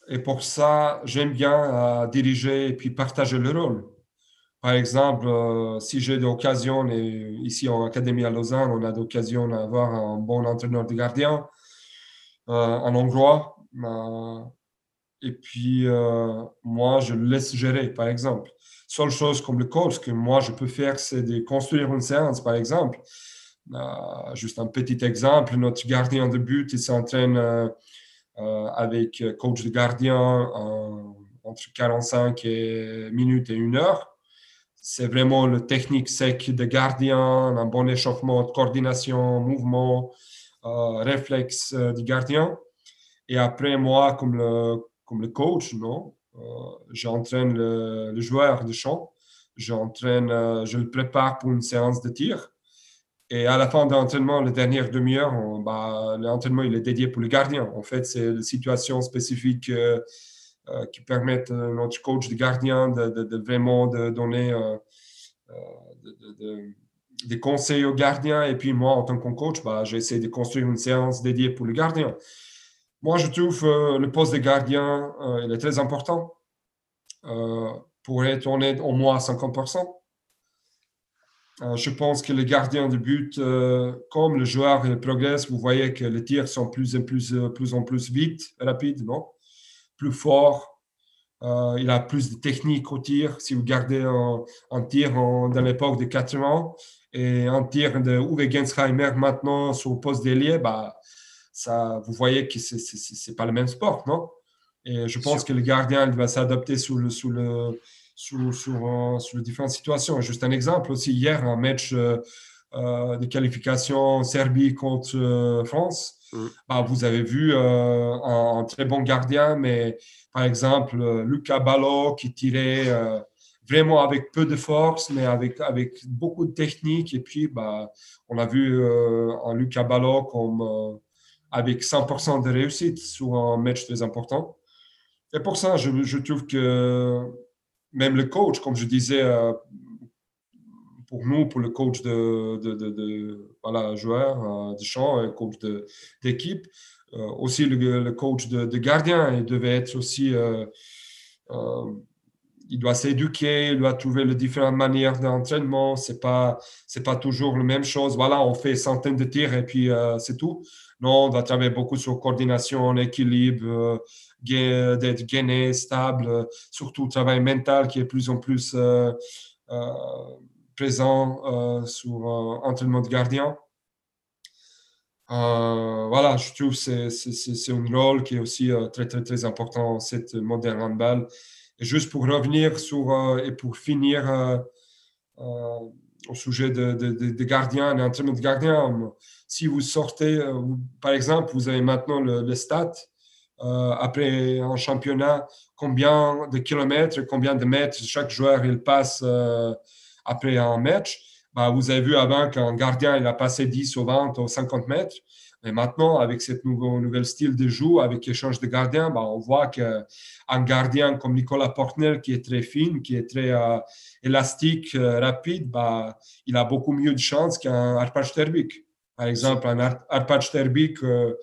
Et pour ça, j'aime bien diriger et puis partager le rôle. Par exemple, si j'ai l'occasion, ici en Académie à Lausanne, on a l'occasion d'avoir un bon entraîneur de gardien, un euh, hongrois. Euh, et puis, euh, moi, je le laisse gérer, par exemple. Seule chose comme le coach que moi, je peux faire, c'est de construire une séance, par exemple. juste un petit exemple, notre gardien de but, il s'entraîne avec coach de gardien entre 45 et minutes et une heure. C'est vraiment le technique sec de gardien, un bon échauffement de coordination, mouvement, réflexe euh, du gardien. Et après, moi, comme le, comme le coach, non, euh, j'entraîne le, joueur de champ, j'entraîne, je le prépare pour une séance de tir. Et à la fin de l'entraînement, la dernière demi-heure, bah, l'entraînement il est dédié pour le gardien. En fait, c'est une situation spécifique qui permettent à notre coach de gardien de, vraiment de donner de, des conseils aux gardiens. Et puis moi, en tant que coach, bah, j'essaie de construire une séance dédiée pour le gardien. Moi, je trouve euh, le poste de gardien, euh, il est très important euh, pour être honnête au moins à 50%. je pense que les gardiens de but, comme le joueur progresse, vous voyez que les tirs sont plus en plus, plus, en plus vite, rapides, non? plus fort. il a plus de technique au tir. Si vous gardez un, tir dans l'époque de 80 et un tir de Uwe Gensheimer maintenant sur le poste d'ailier, bah, ça, vous voyez que ce n'est pas le même sport, non? Et je pense que le gardien il va s'adapter sous le, sous le, sur, sur, sur, les différentes situations. Juste un exemple aussi, hier, un match euh, de qualification Serbie contre euh, France. Mm. Bah, vous avez vu euh, un, très bon gardien, mais par exemple, Luca Ballo qui tirait vraiment avec peu de force, mais avec, avec beaucoup de technique. Et puis, bah, on a vu un Luca Ballo comme, avec 100% de réussite sur un match très important. Et pour ça, je, trouve que même le coach, comme je disais pour nous, pour le coach de, de, de, voilà, joueur euh, de champ, coach d'équipe, euh, aussi le, coach de, gardien, il devait être aussi, euh, il doit s'éduquer, il doit trouver les différentes manières d'entraînement. C'est pas, c'est pas toujours la même chose. Voilà, on fait centaines de tirs et puis c'est tout. Non, on doit travailler beaucoup sur coordination, équilibre, d'être gainé, stable, surtout travail mental qui est de plus en plus présent euh, sur euh, entraînement de gardien. Euh, voilà, je trouve que c'est un rôle qui est aussi très, très, très important cette moderne handball. Juste pour revenir sur, et pour finir au sujet de, de, de, gardien, d'entraînement de gardien, si vous sortez, par exemple, vous avez maintenant le, le stat, après un championnat, combien de kilomètres, combien de mètres chaque joueur il passe après un match, bah, vous avez vu avant qu'un gardien il a passé 10 ou 20 ou 50 mètres. Mais maintenant, avec ce nouveau, nouvel style de jeu, avec échange de gardiens, bah, on voit qu'un gardien comme Nicolas Portner, qui est très fin, qui est très euh, élastique, euh, rapide, bah, il a beaucoup mieux de chance qu'un Arpad Terbik. Par exemple, un Arpad Terbik, euh,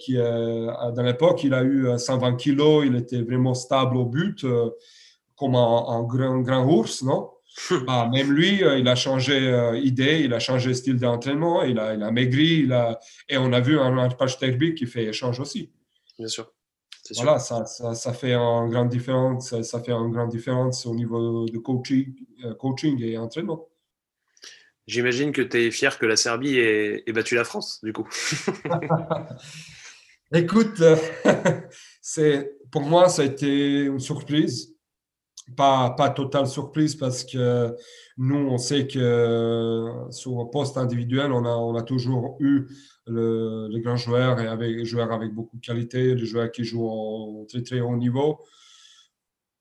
qui, dans l'époque, il a eu 120 kilos, il était vraiment stable au but, comme un, un, grand, grand ours, non? Bah, même lui, euh, il a changé euh, idée, il a changé style d'entraînement, il a, il a maigri, il a... et on a vu un page technique qui fait échange aussi. Bien sûr. Voilà, ça, ça, ça, fait une grande différence, ça, fait une grande différence au niveau de coaching, euh, coaching et entraînement. J'imagine que tu es fier que la Serbie ait, ait, battu la France, du coup. Écoute, c'est, pour moi, ça a été une surprise pas, pas totale surprise parce que nous, on sait que sur un poste individuel, on a, on a toujours eu le, les grands joueurs et avec, les joueurs avec beaucoup de qualité, les joueurs qui jouent au très très haut niveau.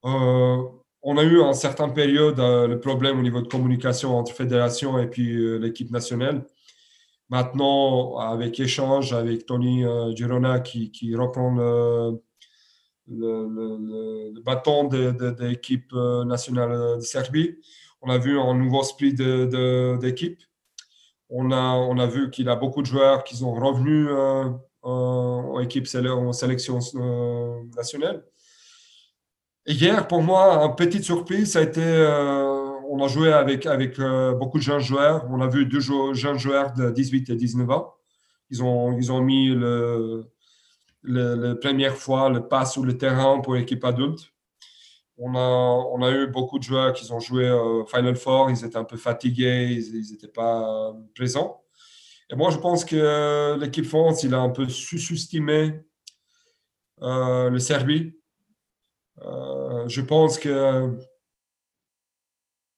Euh, on a eu en certaines périodes euh, le problème au niveau de communication entre fédération et puis euh, l'équipe nationale. Maintenant, avec échange avec Tony Girona qui, qui reprend le, le, bâton de, l'équipe euh, nationale de Serbie. On a vu un nouveau esprit d'équipe. On a, on a vu qu'il a beaucoup de joueurs qui sont revenus euh, en, équipe en sélection euh, nationale. Et hier, pour moi, une petite surprise, ça a été, on a joué avec, avec beaucoup de jeunes joueurs. On a vu deux jeunes joueurs de 18 et 19 ans. Ils ont, ils ont mis le, la première fois le pas sur le terrain pour l'équipe adulte. On a, on a eu beaucoup de joueurs qui ont joué au Final Four, ils étaient un peu fatigués, ils n'étaient pas présents. Et moi, je pense que l'équipe France, il a un peu sous-estimé euh, le Serbie. Euh, je pense que,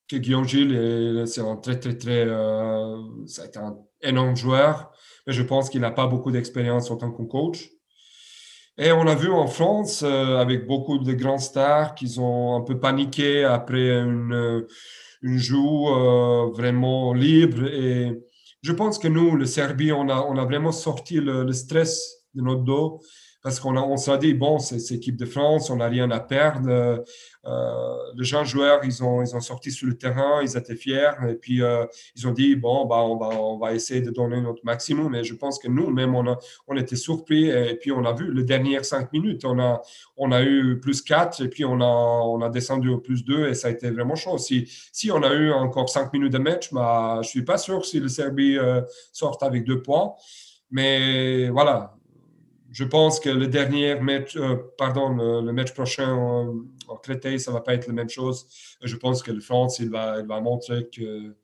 que Guillaume Gilles, c'est un très, très, très. Euh, ça a été un énorme joueur, mais je pense qu'il n'a pas beaucoup d'expérience en tant que coach. Et on a vu en France, euh, avec beaucoup de grands stars, qu'ils ont un peu paniqué après une, une joue euh, vraiment libre. Et je pense que nous, le Serbie, on a, on a vraiment sorti le stress de notre dos parce qu'on on s'est dit, bon, c'est l'équipe de France, on n'a rien à perdre. Euh, les jeunes joueurs, ils ont, ils ont sorti sur le terrain, ils étaient fiers, et puis euh, ils ont dit, bon, bah, on, va, on va essayer de donner notre maximum. Mais je pense que nous, même, on, on était surpris, et puis on a vu les dernières cinq minutes, on a, on a eu plus quatre, et puis on a, on a descendu au plus deux, et ça a été vraiment chaud. Si, si on a eu encore cinq minutes de match, bah, je ne suis pas sûr si le Serbie euh, sort avec deux points. Mais voilà, je pense que le dernier match, euh, pardon, le, match prochain en, en, Créteil, ça va pas être la même chose. Je pense que la France, il va, il va montrer que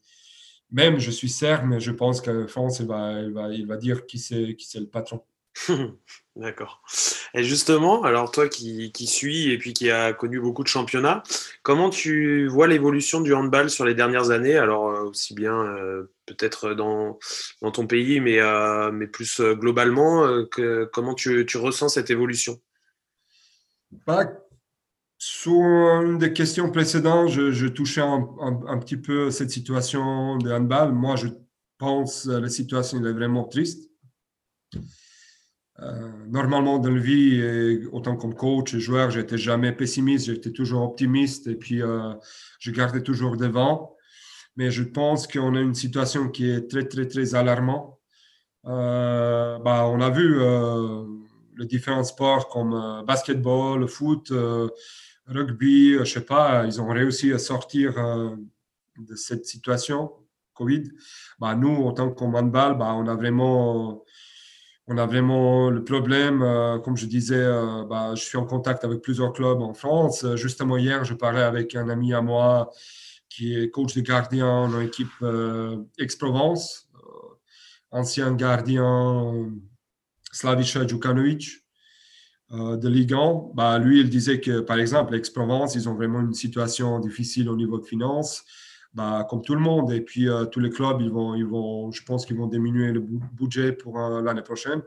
même je suis serbe, mais je pense que France, il va, il va, il va dire qui c'est, qui c'est le patron. D'accord. Et justement, alors toi qui, qui suis et puis qui a connu beaucoup de championnats, comment tu vois l'évolution du handball sur les dernières années? Alors euh, aussi bien euh, peut-être dans, dans, ton pays, mais, euh, mais plus globalement, comment tu, tu, ressens cette évolution? Bah, Sur une des questions précédentes, je, je touchais un, un, petit peu cette situation de handball. Moi, je pense que la situation est vraiment triste. Euh, normalement, dans la vie, et autant comme coach et joueur, j'étais jamais pessimiste, j'étais toujours optimiste et puis euh, je gardais toujours devant. Mais je pense qu'on a une situation qui est très, très, très alarmante. Euh, bah, on a vu les différents sports comme basketball, le foot, rugby, je sais pas, ils ont réussi à sortir de cette situation Covid. Bah, nous, en tant que handball, bah, on a vraiment on a vraiment le problème, euh, comme je disais, euh, bah, je suis en contact avec plusieurs clubs en France. Euh, justement, hier, je parlais avec un ami à moi qui est coach de gardien dans l'équipe Aix-Provence, ancien gardien Slavica Djukanovic de Ligue 1. Bah, lui, il disait que, par exemple, Aix-Provence, ils ont vraiment une situation difficile au niveau de finances bah, comme tout le monde. Et puis, euh, tous les clubs, ils vont, ils vont, je pense qu'ils vont diminuer le budget pour euh, l'année prochaine.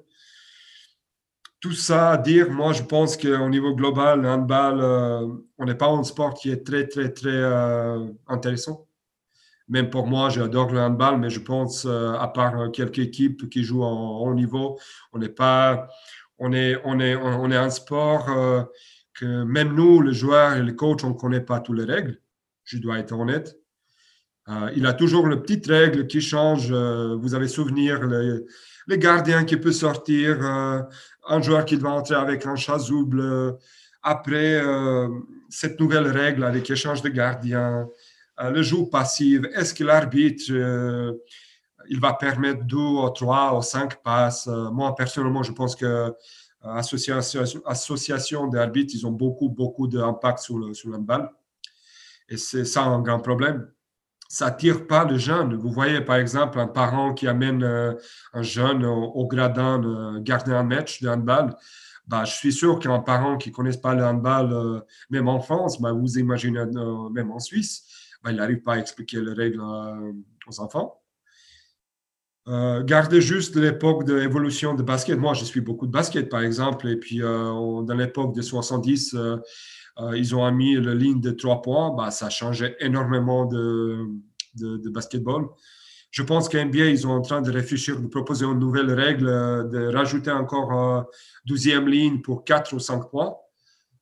Tout ça à dire, moi, je pense qu'au niveau global, handball, euh, on n'est pas un sport qui est très, très, très intéressant. Même pour moi, j'adore le handball, mais je pense, à part quelques équipes qui jouent en haut niveau, on n'est pas, on est, on est, on est un sport que même nous, les joueurs et les coachs, on ne connaît pas toutes les règles. Je dois être honnête. Euh, il a toujours le petite règle qui change. Euh, vous avez souvenir, les, les gardiens qui peuvent sortir, euh, un joueur qui doit entrer avec un chasuble. Après cette nouvelle règle avec échange de gardiens, le jeu passif, est-ce que l'arbitre il va permettre deux ou trois ou cinq passes? Moi, personnellement, je pense que l'association association d'arbitres, ils ont beaucoup, beaucoup d'impact sur le, sur balle. Et c'est ça un grand problème ça attire pas le jeune. Vous voyez, par exemple, un parent qui amène euh, un jeune au, gradin de garder un match de handball. Bah, je suis sûr qu'un parent qui ne connaisse pas le handball, euh, même en France, bah, vous imaginez euh, même en Suisse, bah, il n'arrive pas à expliquer les règles aux enfants. gardez juste l'époque de l'évolution de basket. Moi, je suis beaucoup de basket, par exemple, et puis dans l'époque des 70, euh, ils ont mis la ligne de trois points. Bah, ça changeait énormément de, de, basketball. Je pense qu'à NBA, ils sont en train de réfléchir, de proposer une nouvelle règle, euh, de rajouter encore 12e ligne pour 4 ou 5 points.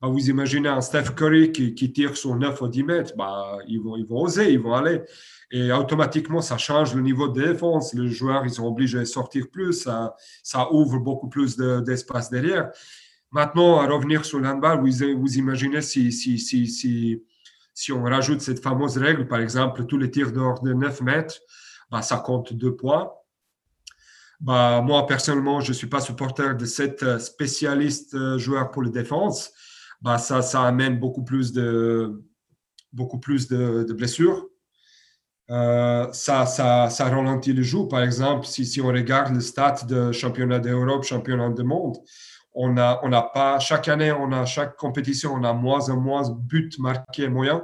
Bah, vous imaginez un Steph Curry qui, tire sur 9 ou 10 mètres, bah, ils, vont, ils vont oser, ils vont aller. Et automatiquement, ça change le niveau de défense. Les joueurs, ils sont obligés de sortir plus. Ça ouvre beaucoup plus d'espace derrière. Maintenant, à revenir sur l'handball, vous, vous imaginez si, on rajoute cette fameuse règle, par exemple, tous les tirs dehors de 9 mètres, bah, ça compte deux points. Bah, moi, personnellement, je ne suis pas supporter de cette spécialiste euh, joueur pour la défense. Bah, ça, ça amène beaucoup plus de, blessures. Euh, ça, ça, ça ralentit le jeu. Par exemple, si, si on regarde le stade de championnat d'Europe, championnat du monde, on a, on pas, chaque année, on a, chaque compétition, on a moins en moins buts marqués moyens.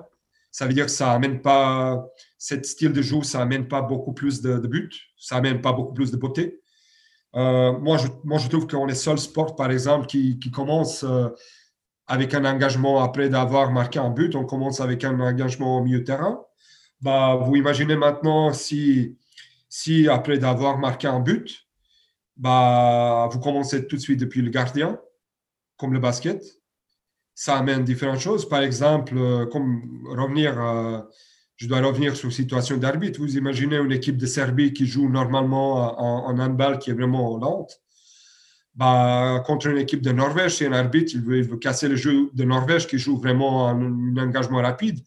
Ça veut dire que ça amène pas, cet style de jeu, ça amène pas beaucoup plus de, buts, ça amène pas beaucoup plus de beauté. Euh, moi, je, moi, je trouve qu'on est seul sport, par exemple, qui, commence euh, avec un engagement après d'avoir marqué un but. On commence avec un engagement au milieu terrain. Bah, vous imaginez maintenant si, si après d'avoir marqué un but, bah, vous commencez tout de suite depuis le gardien, comme le basket. Ça amène différentes choses. Par exemple, euh, comme revenir, euh, je dois revenir sur la situation d'arbitre. Vous imaginez une équipe de Serbie qui joue normalement en, handball qui est vraiment lente. Bah, contre une équipe de Norvège, c'est un arbitre, il veut, casser le jeu de Norvège qui joue vraiment un, engagement rapide.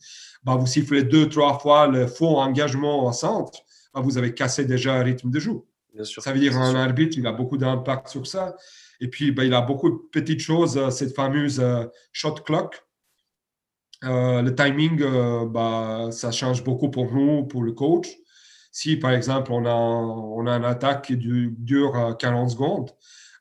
Bah, vous sifflez deux, trois fois le faux engagement au centre, bah, vous avez cassé déjà un rythme de jeu. Ça veut dire un arbitre, il a beaucoup d'impact sur ça. Et puis, ben, il a beaucoup de petites choses, cette fameuse shot clock. le timing, bah, ça change beaucoup pour nous, pour le coach. Si, par exemple, on a, on a une attaque qui dure 40 secondes,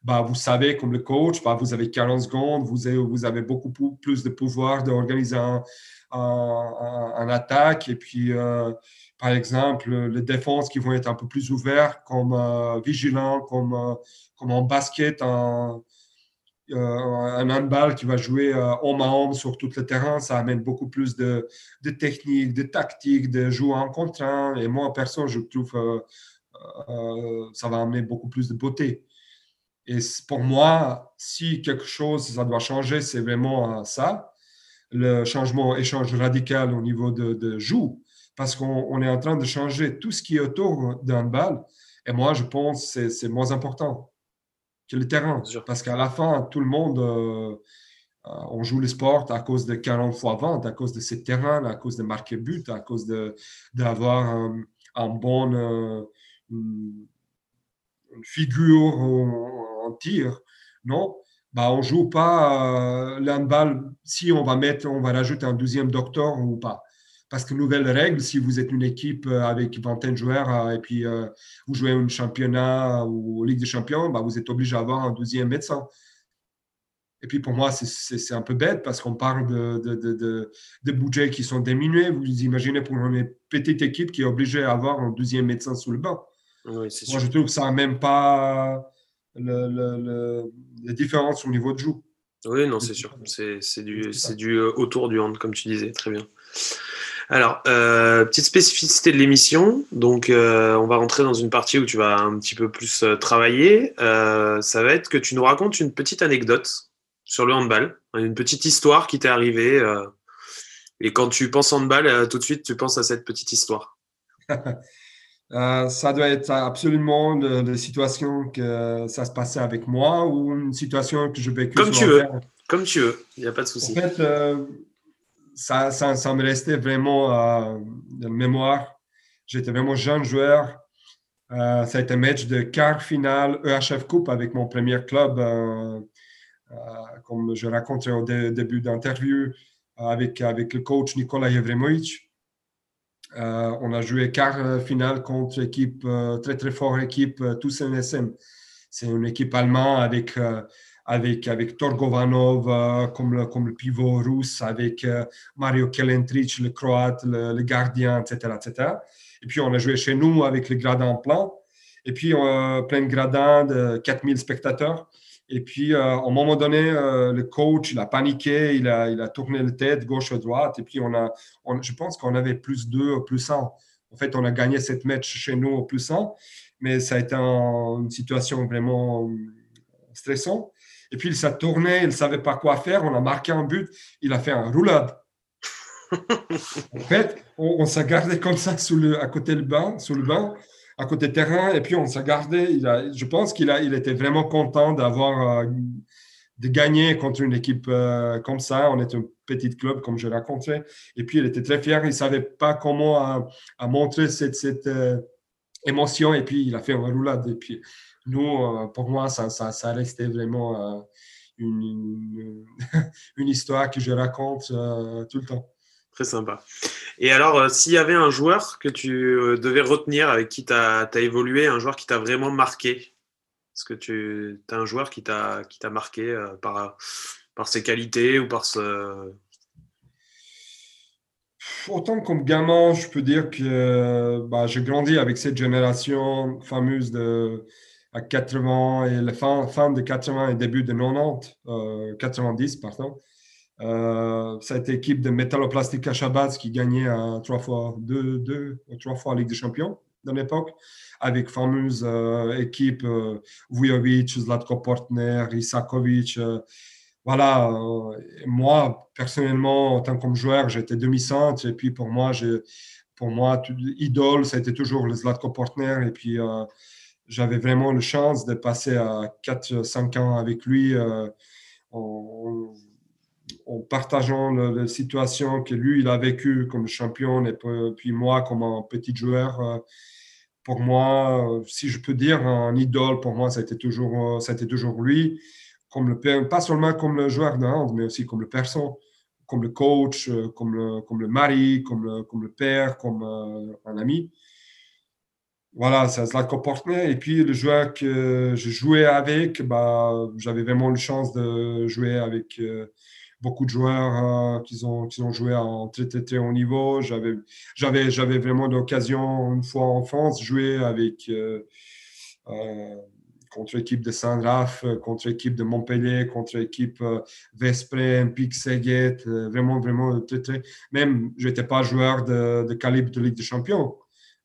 bah, vous savez, comme le coach, bah, vous avez 40 secondes, vous avez, vous avez beaucoup plus de pouvoir d'organiser un, un, attaque. Et puis, euh, par exemple, les défenses qui vont être un peu plus ouvertes, comme euh, vigilants, comme, euh, comme en basket, un, un handball qui va jouer homme à homme sur tout le terrain, ça amène beaucoup plus de, de technique, de tactique, de jouer en contre un. Et moi, personne, je trouve ça va amener beaucoup plus de beauté. Et pour moi, si quelque chose, ça doit changer, c'est vraiment ça. Le changement, échange radical au niveau de, de joue, parce qu'on est en train de changer tout ce qui est autour d'un bal. Et moi, je pense que c'est moins important que le terrain. Parce qu'à la fin, tout le monde, euh, euh, on joue le sport à cause de 40 fois 20, à cause de ces terrains, à cause de marquer but, à cause d'avoir un, un, bon. Euh, figure en, tir, non? Bah, On ne joue pas euh, si on va mettre, on va rajouter un deuxième docteur ou pas. Parce que nouvelle règle, si vous êtes une équipe euh, avec vingtaine de joueurs euh, et puis euh, vous jouez un championnat ou Ligue des champions, bah, vous êtes obligé d'avoir un deuxième médecin. Et puis pour moi, c'est un peu bête parce qu'on parle de, de, de, budgets qui sont diminués. Vous imaginez pour une petite équipe qui est obligée d'avoir un deuxième médecin sous le banc. Moi, je trouve que ça n'a même pas le, le, la différence au niveau de joue. Oui, non, c'est sûr. C'est du, du autour du hand, comme tu disais. Très bien. Alors, euh, petite spécificité de l'émission. Donc, euh, on va rentrer dans une partie où tu vas un petit peu plus travailler. ça va être que tu nous racontes une petite anecdote sur le handball, une petite histoire qui t'est arrivée. et quand tu penses handball, tout de suite, tu penses à cette petite histoire. Euh, ça doit être absolument de, situation que ça se passait avec moi ou une situation que je vécu. Comme tu veux, comme tu veux, il n'y a pas de souci. En fait, euh, ça, ça, me restait vraiment euh, la mémoire. J'étais vraiment jeune joueur. ça a été un match de quart finale EHF Coupe avec mon premier club, comme je racontais au début d'interview, avec, avec le coach Nicolas Yevremovic. Euh, on a joué quart euh, finale contre équipe euh, très très forte équipe tous NSM. C'est une équipe allemande avec avec avec Torgovanov comme le comme le pivot russe, avec Mario Kelentric le croate, le, gardien, etc., etc. Et puis on a joué chez nous avec les gradins pleins. Et puis plein de gradins de 4000 spectateurs. Et puis, euh, à un moment donné, euh, le coach, il a paniqué, il a, tourné la tête gauche à droite. Et puis, on a, je pense qu'on avait plus 2, plus 1. En fait, on a gagné cette match chez nous au plus 1. Mais ça a été une situation vraiment euh, stressante. Et puis, il s'est tourné, il ne savait pas quoi faire. On a marqué un but. Il a fait un roulade. en fait, on, s'est gardé comme ça sous le, à côté du banc, sous le banc à côté terrain. Et puis, on s'est gardé. Il a, je pense qu'il a, il était vraiment content d'avoir euh, de gagner contre une équipe euh, comme ça. On est un petit club, comme je racontais. Et puis, il était très fier. Il ne savait pas comment à, montrer cette, cette euh, émotion. Et puis, il a fait un roulade. Et puis, nous, pour moi, ça, ça, ça restait vraiment une, une, une, histoire que je raconte tout le temps. Très sympa. Et alors, euh, s'il y avait un joueur que tu euh, devais retenir, avec qui tu as, évolué, un joueur qui t'a vraiment marqué Est-ce que tu as un joueur qui t'a marqué euh, par, par ses qualités ou par ce. Autant comme gamin, je peux dire que bah, j'ai grandi avec cette génération fameuse de à 80 et la fin, fin de 80 et début de 90, 90 pardon. Euh, cette équipe de Metaloplastica Shabazz qui gagnait euh, trois fois, deux, deux, trois fois la Ligue des Champions dans l'époque, avec fameuse euh, équipe euh, Vujovic, Zlatko Portner, Isakovic. voilà, moi, personnellement, en tant que joueur, j'étais demi-centre. Et puis pour moi, pour moi, idole, ça a été toujours le Zlatko Portner. Et puis j'avais vraiment la chance de passer à 4-5 ans avec lui. On, en partageant la, situation que lui, il a vécu comme champion et puis moi comme un petit joueur. Euh, pour moi, si je peux dire, un idole, pour moi, ça a été toujours, ça a toujours lui, comme le, pas seulement comme le joueur de hand, mais aussi comme le personne, comme le coach, comme le, comme le mari, comme comme le père, comme un ami. Voilà, c'est Zlatko Portner. Et puis, le joueur que je jouais avec, bah, j'avais vraiment la chance de jouer avec euh, beaucoup de joueurs euh, qui, ont, qui ont joué en très, très, très haut niveau. J'avais, j'avais, j'avais vraiment l'occasion, une fois en France, jouer avec, euh, contre l'équipe de Saint-Raph, contre l'équipe de Montpellier, contre l'équipe Vespre, Pic Seguet. vraiment, vraiment, très, très. Même, je n'étais pas joueur de, de calibre de Ligue des Champions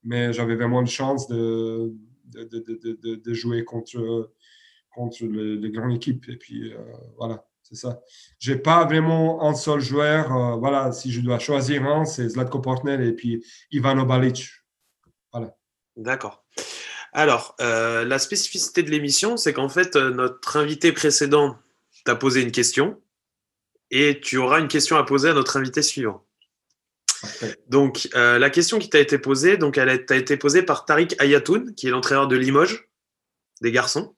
mais j'avais vraiment une chance de, de, de, de jouer contre, contre les, grandes équipes. Et puis, euh, voilà, c'est ça. Je n'ai pas vraiment un seul joueur. Euh, voilà, si je dois choisir un, c'est Zlatko Portner et puis Ivano Balic. Voilà. D'accord. Alors, euh, la spécificité de l'émission, c'est qu'en fait, notre invité précédent t'a posé une question et tu auras une question à poser à notre invité suivant. Donc, euh, la question qui t'a été posée, donc elle t'a été posée par Tariq Ayatoun, qui est l'entraîneur de Limoges, des garçons,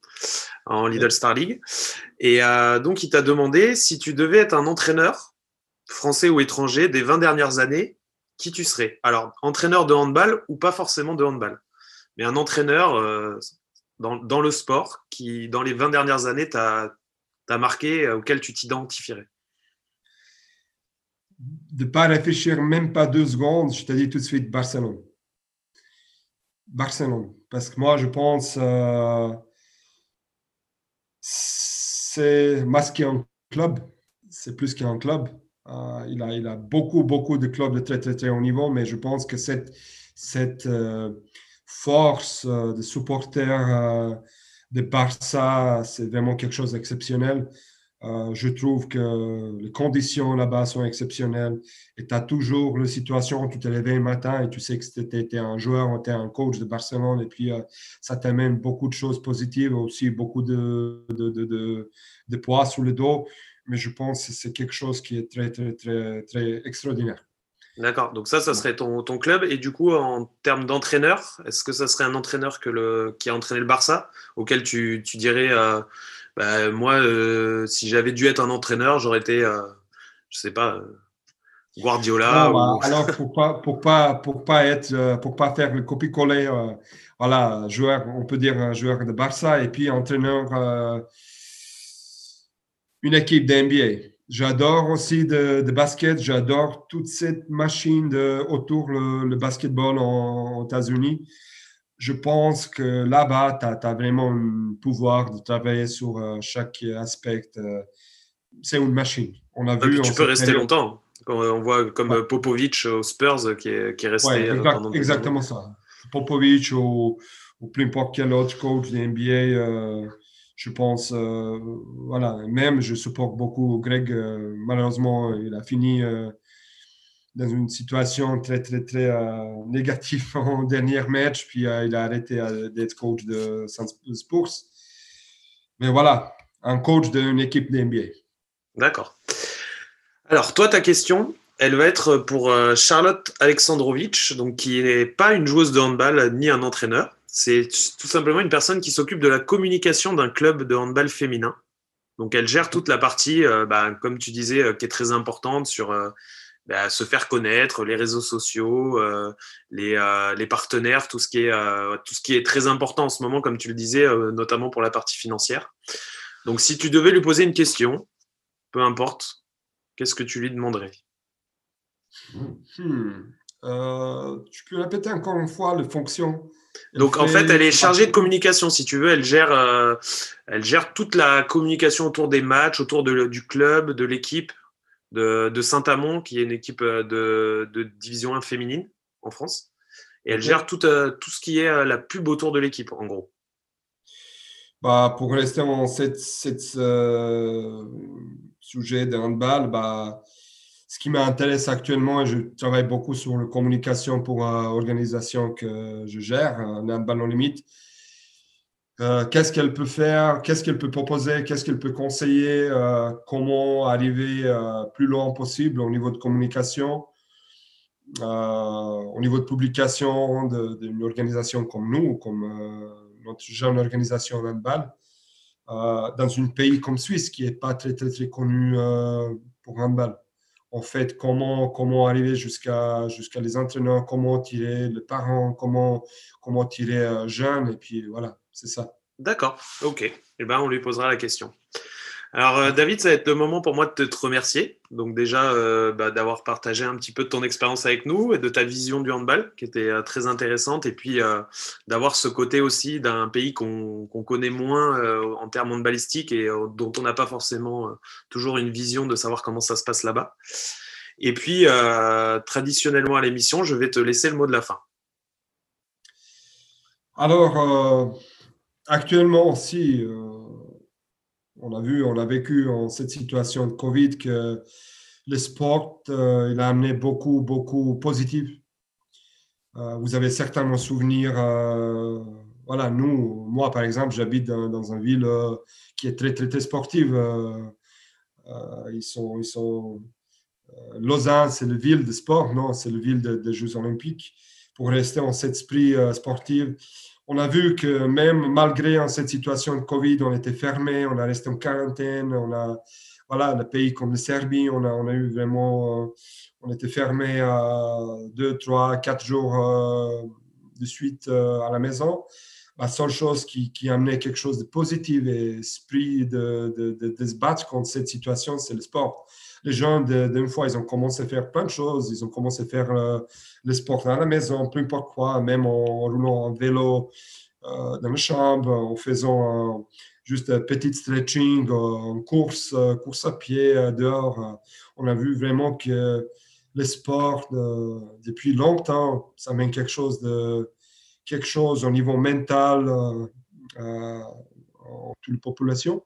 en Lidl Star League. Et euh, donc, il t'a demandé si tu devais être un entraîneur, français ou étranger, des 20 dernières années, qui tu serais? Alors, entraîneur de handball ou pas forcément de handball, mais un entraîneur euh, dans, le sport qui, dans les 20 dernières années, t'a marqué, auquel tu t'identifierais de ne pas réfléchir même pas deux secondes, je te dis tout de suite Barcelone. Barcelone. Parce que moi, je pense euh, c'est masqué un club. C'est plus qu'un club. Euh, il, a, il a beaucoup, beaucoup de clubs de très, très, haut niveau, mais je pense que cette, cette euh, force de supporters de Barça, c'est vraiment quelque chose d'exceptionnel. Euh, je trouve que les conditions là-bas sont exceptionnelles. Et tu as toujours la situation où tu te réveilles le matin et tu sais que tu étais un joueur, tu es un coach de Barcelone. Et puis, euh, ça t'amène beaucoup de choses positives, aussi beaucoup de, de, poids sur le dos. Mais je pense que c'est quelque chose qui est très, très, très, très extraordinaire. D'accord. Donc ça, ça serait ton, club. Et du coup, en termes d'entraîneur, est-ce que ça serait un entraîneur qui a entraîné le Barça, auquel tu, tu dirais... Euh, bah, moi, euh, si j'avais dû être un entraîneur, j'aurais été, euh, je sais pas, euh, Guardiola. Bah, alors, pour pas, pour pas, pour pas être, pour pas faire le copie-coller, voilà, joueur, on peut dire un joueur de Barça et puis entraîneur une équipe d'NBA. J'adore aussi de, de basket, j'adore toute cette machine de, autour le, le basketball aux États-Unis je pense que là-bas, tu as, vraiment un pouvoir de travailler sur euh, chaque aspect. Euh, c'est une machine. On a vu. Tu peux rester longtemps. Quand on voit comme Popovic aux Spurs qui est, qui est resté euh, pendant Exactement ça. Popovic ou, ou n'importe quel autre coach de NBA, je pense, voilà. Même, je supporte beaucoup Greg. malheureusement, il a fini dans une situation très, très, très euh, négative en dernier match, puis euh, il a arrêté euh, d'être coach de Spurs. Mais voilà, un coach d'une équipe d'NBA. D'accord. Alors, toi, ta question, elle va être pour Charlotte Alexandrovitch, donc qui n'est pas une joueuse de handball ni un entraîneur. C'est tout simplement une personne qui s'occupe de la communication d'un club de handball féminin. Donc, elle gère toute la partie, bah, comme tu disais, qui est très importante sur bah, se faire connaître, les réseaux sociaux, euh, les, euh, les, partenaires, tout ce, qui est, euh, tout ce qui est très important en ce moment, comme tu le disais, notamment pour la partie financière. Donc, si tu devais lui poser une question, peu importe, qu'est-ce que tu lui demanderais? Hmm. Tu peux répéter encore une fois les fonctions donc en fait, elle est chargée de communication, si tu veux. Elle gère, elle gère toute la communication autour des matchs, autour de, du club, de l'équipe, de, Saint-Amand, qui est une équipe euh, de, division 1 féminine en France. Et elle gère tout, euh, tout ce qui est euh, la pub autour de l'équipe, en gros. Bah, pour rester en cette, sujet de handball, bah, ce qui m'intéresse actuellement, et je travaille beaucoup sur la communication pour l'organisation que je gère, un handball en limite, euh, qu'est-ce qu'elle peut faire, qu'est-ce qu'elle peut proposer, qu'est-ce qu'elle peut conseiller, euh, comment arriver euh, plus loin possible au niveau de communication, au niveau de publication d'une organisation comme nous, comme notre jeune organisation handball, dans un pays comme Suisse qui n'est pas très, très, très connu pour handball. En fait, comment, comment arriver jusqu'à jusqu'à les entraîneurs, comment tirer les parents, comment, comment tirer jeunes, et puis voilà, c'est ça. D'accord, ok. Eh ben, on lui posera la question. Alors, euh, David, ça va être le moment pour moi de te remercier. Donc, déjà, euh, bah, d'avoir partagé un petit peu de ton expérience avec nous et de ta vision du handball, qui était très intéressante. Et puis, d'avoir ce côté aussi d'un pays qu'on connaît moins en termes handballistiques et dont on n'a pas forcément toujours une vision de savoir comment ça se passe là-bas. Et puis, traditionnellement à l'émission, je vais te laisser le mot de la fin. Alors, actuellement aussi, on a vu, on a vécu en cette situation de Covid que le sport, euh, il a amené beaucoup, beaucoup positif. Euh, vous avez certainement souvenir, euh, voilà, nous, moi par exemple, j'habite dans, une ville qui est très, très, très sportive. ils sont, ils sont, Lausanne, c'est la ville de sport, non, c'est la ville des Jeux olympiques. Pour rester en cet esprit sportif, on a vu que même malgré cette situation de Covid, on était fermé, on a resté en quarantaine, on a, voilà, le pays comme la Serbie, on a, on a eu vraiment, euh, on était fermé à deux, trois, quatre jours euh, de suite euh, à la maison. La seule chose qui, qui amenait quelque chose de positif et esprit de, de, de se battre contre cette situation, c'est le sport les gens, d'une fois, ils ont commencé à faire plein de choses. Ils ont commencé à faire euh, le sport à la maison, peu importe quoi, même en, roulant en vélo euh, dans la chambre, en faisant juste un petit stretching, euh, en course, course à pied dehors. on a vu vraiment que le sport, depuis longtemps, ça mène quelque chose de quelque chose au niveau mental en toute la population.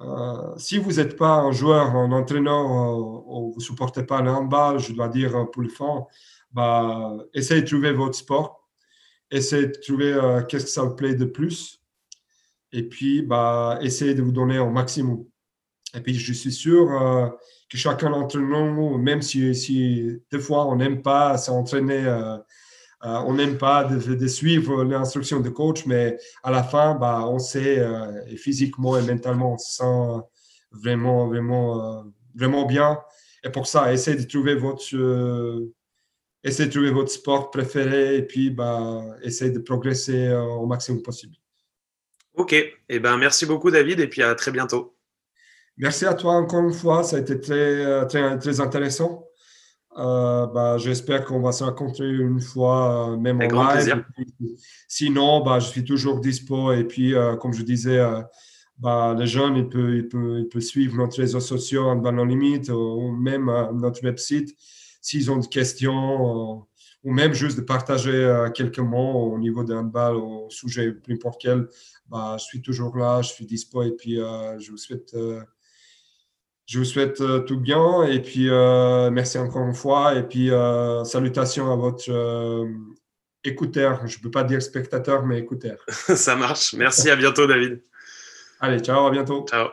Euh, si vous n'êtes pas un joueur, un entraîneur, euh, ou vous ne supportez pas le handball, je dois dire euh, pour le fond, bah, essayez de trouver votre sport, essayez de trouver qu'est-ce que ça vous plaît de plus, et puis bah, essayez de vous donner au maximum. Et puis je suis sûr que chacun d'entre nous, même si, si des fois on n'aime pas s'entraîner euh, on n'aime pas de, suivre l'instruction de coach, mais à la fin, bah, on sait euh, physiquement et mentalement, on se sent vraiment, vraiment, euh, vraiment bien. Et pour ça, essayez de trouver votre, essayez de trouver votre sport préféré et puis bah, essayez de progresser au maximum possible. Ok, et eh ben, merci beaucoup David et puis à très bientôt. Merci à toi encore une fois, ça a été très, très, très intéressant. Euh, bah, j'espère qu'on va se rencontrer une fois, euh, même en live. sinon, bah, je suis toujours dispo. Et puis, euh, comme je disais, bah, les jeunes, ils peuvent, ils peuvent, ils peuvent suivre nos réseaux sociaux en ballon limite ou même notre website s'ils ont des questions ou même juste de partager quelques mots au niveau d'un handball au sujet n'importe quel. Bah, je suis toujours là, je suis dispo et puis je vous souhaite je vous souhaite euh, tout bien et puis euh, merci encore une fois et puis euh, salutations à votre écouteur. Je ne peux pas dire spectateur, mais écouteur. Ça marche. Merci, à bientôt David. Allez, ciao, à bientôt. Ciao.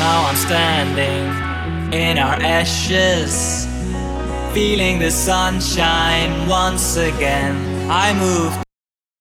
Now I'm standing in our ashes, feeling the sunshine once again. I move.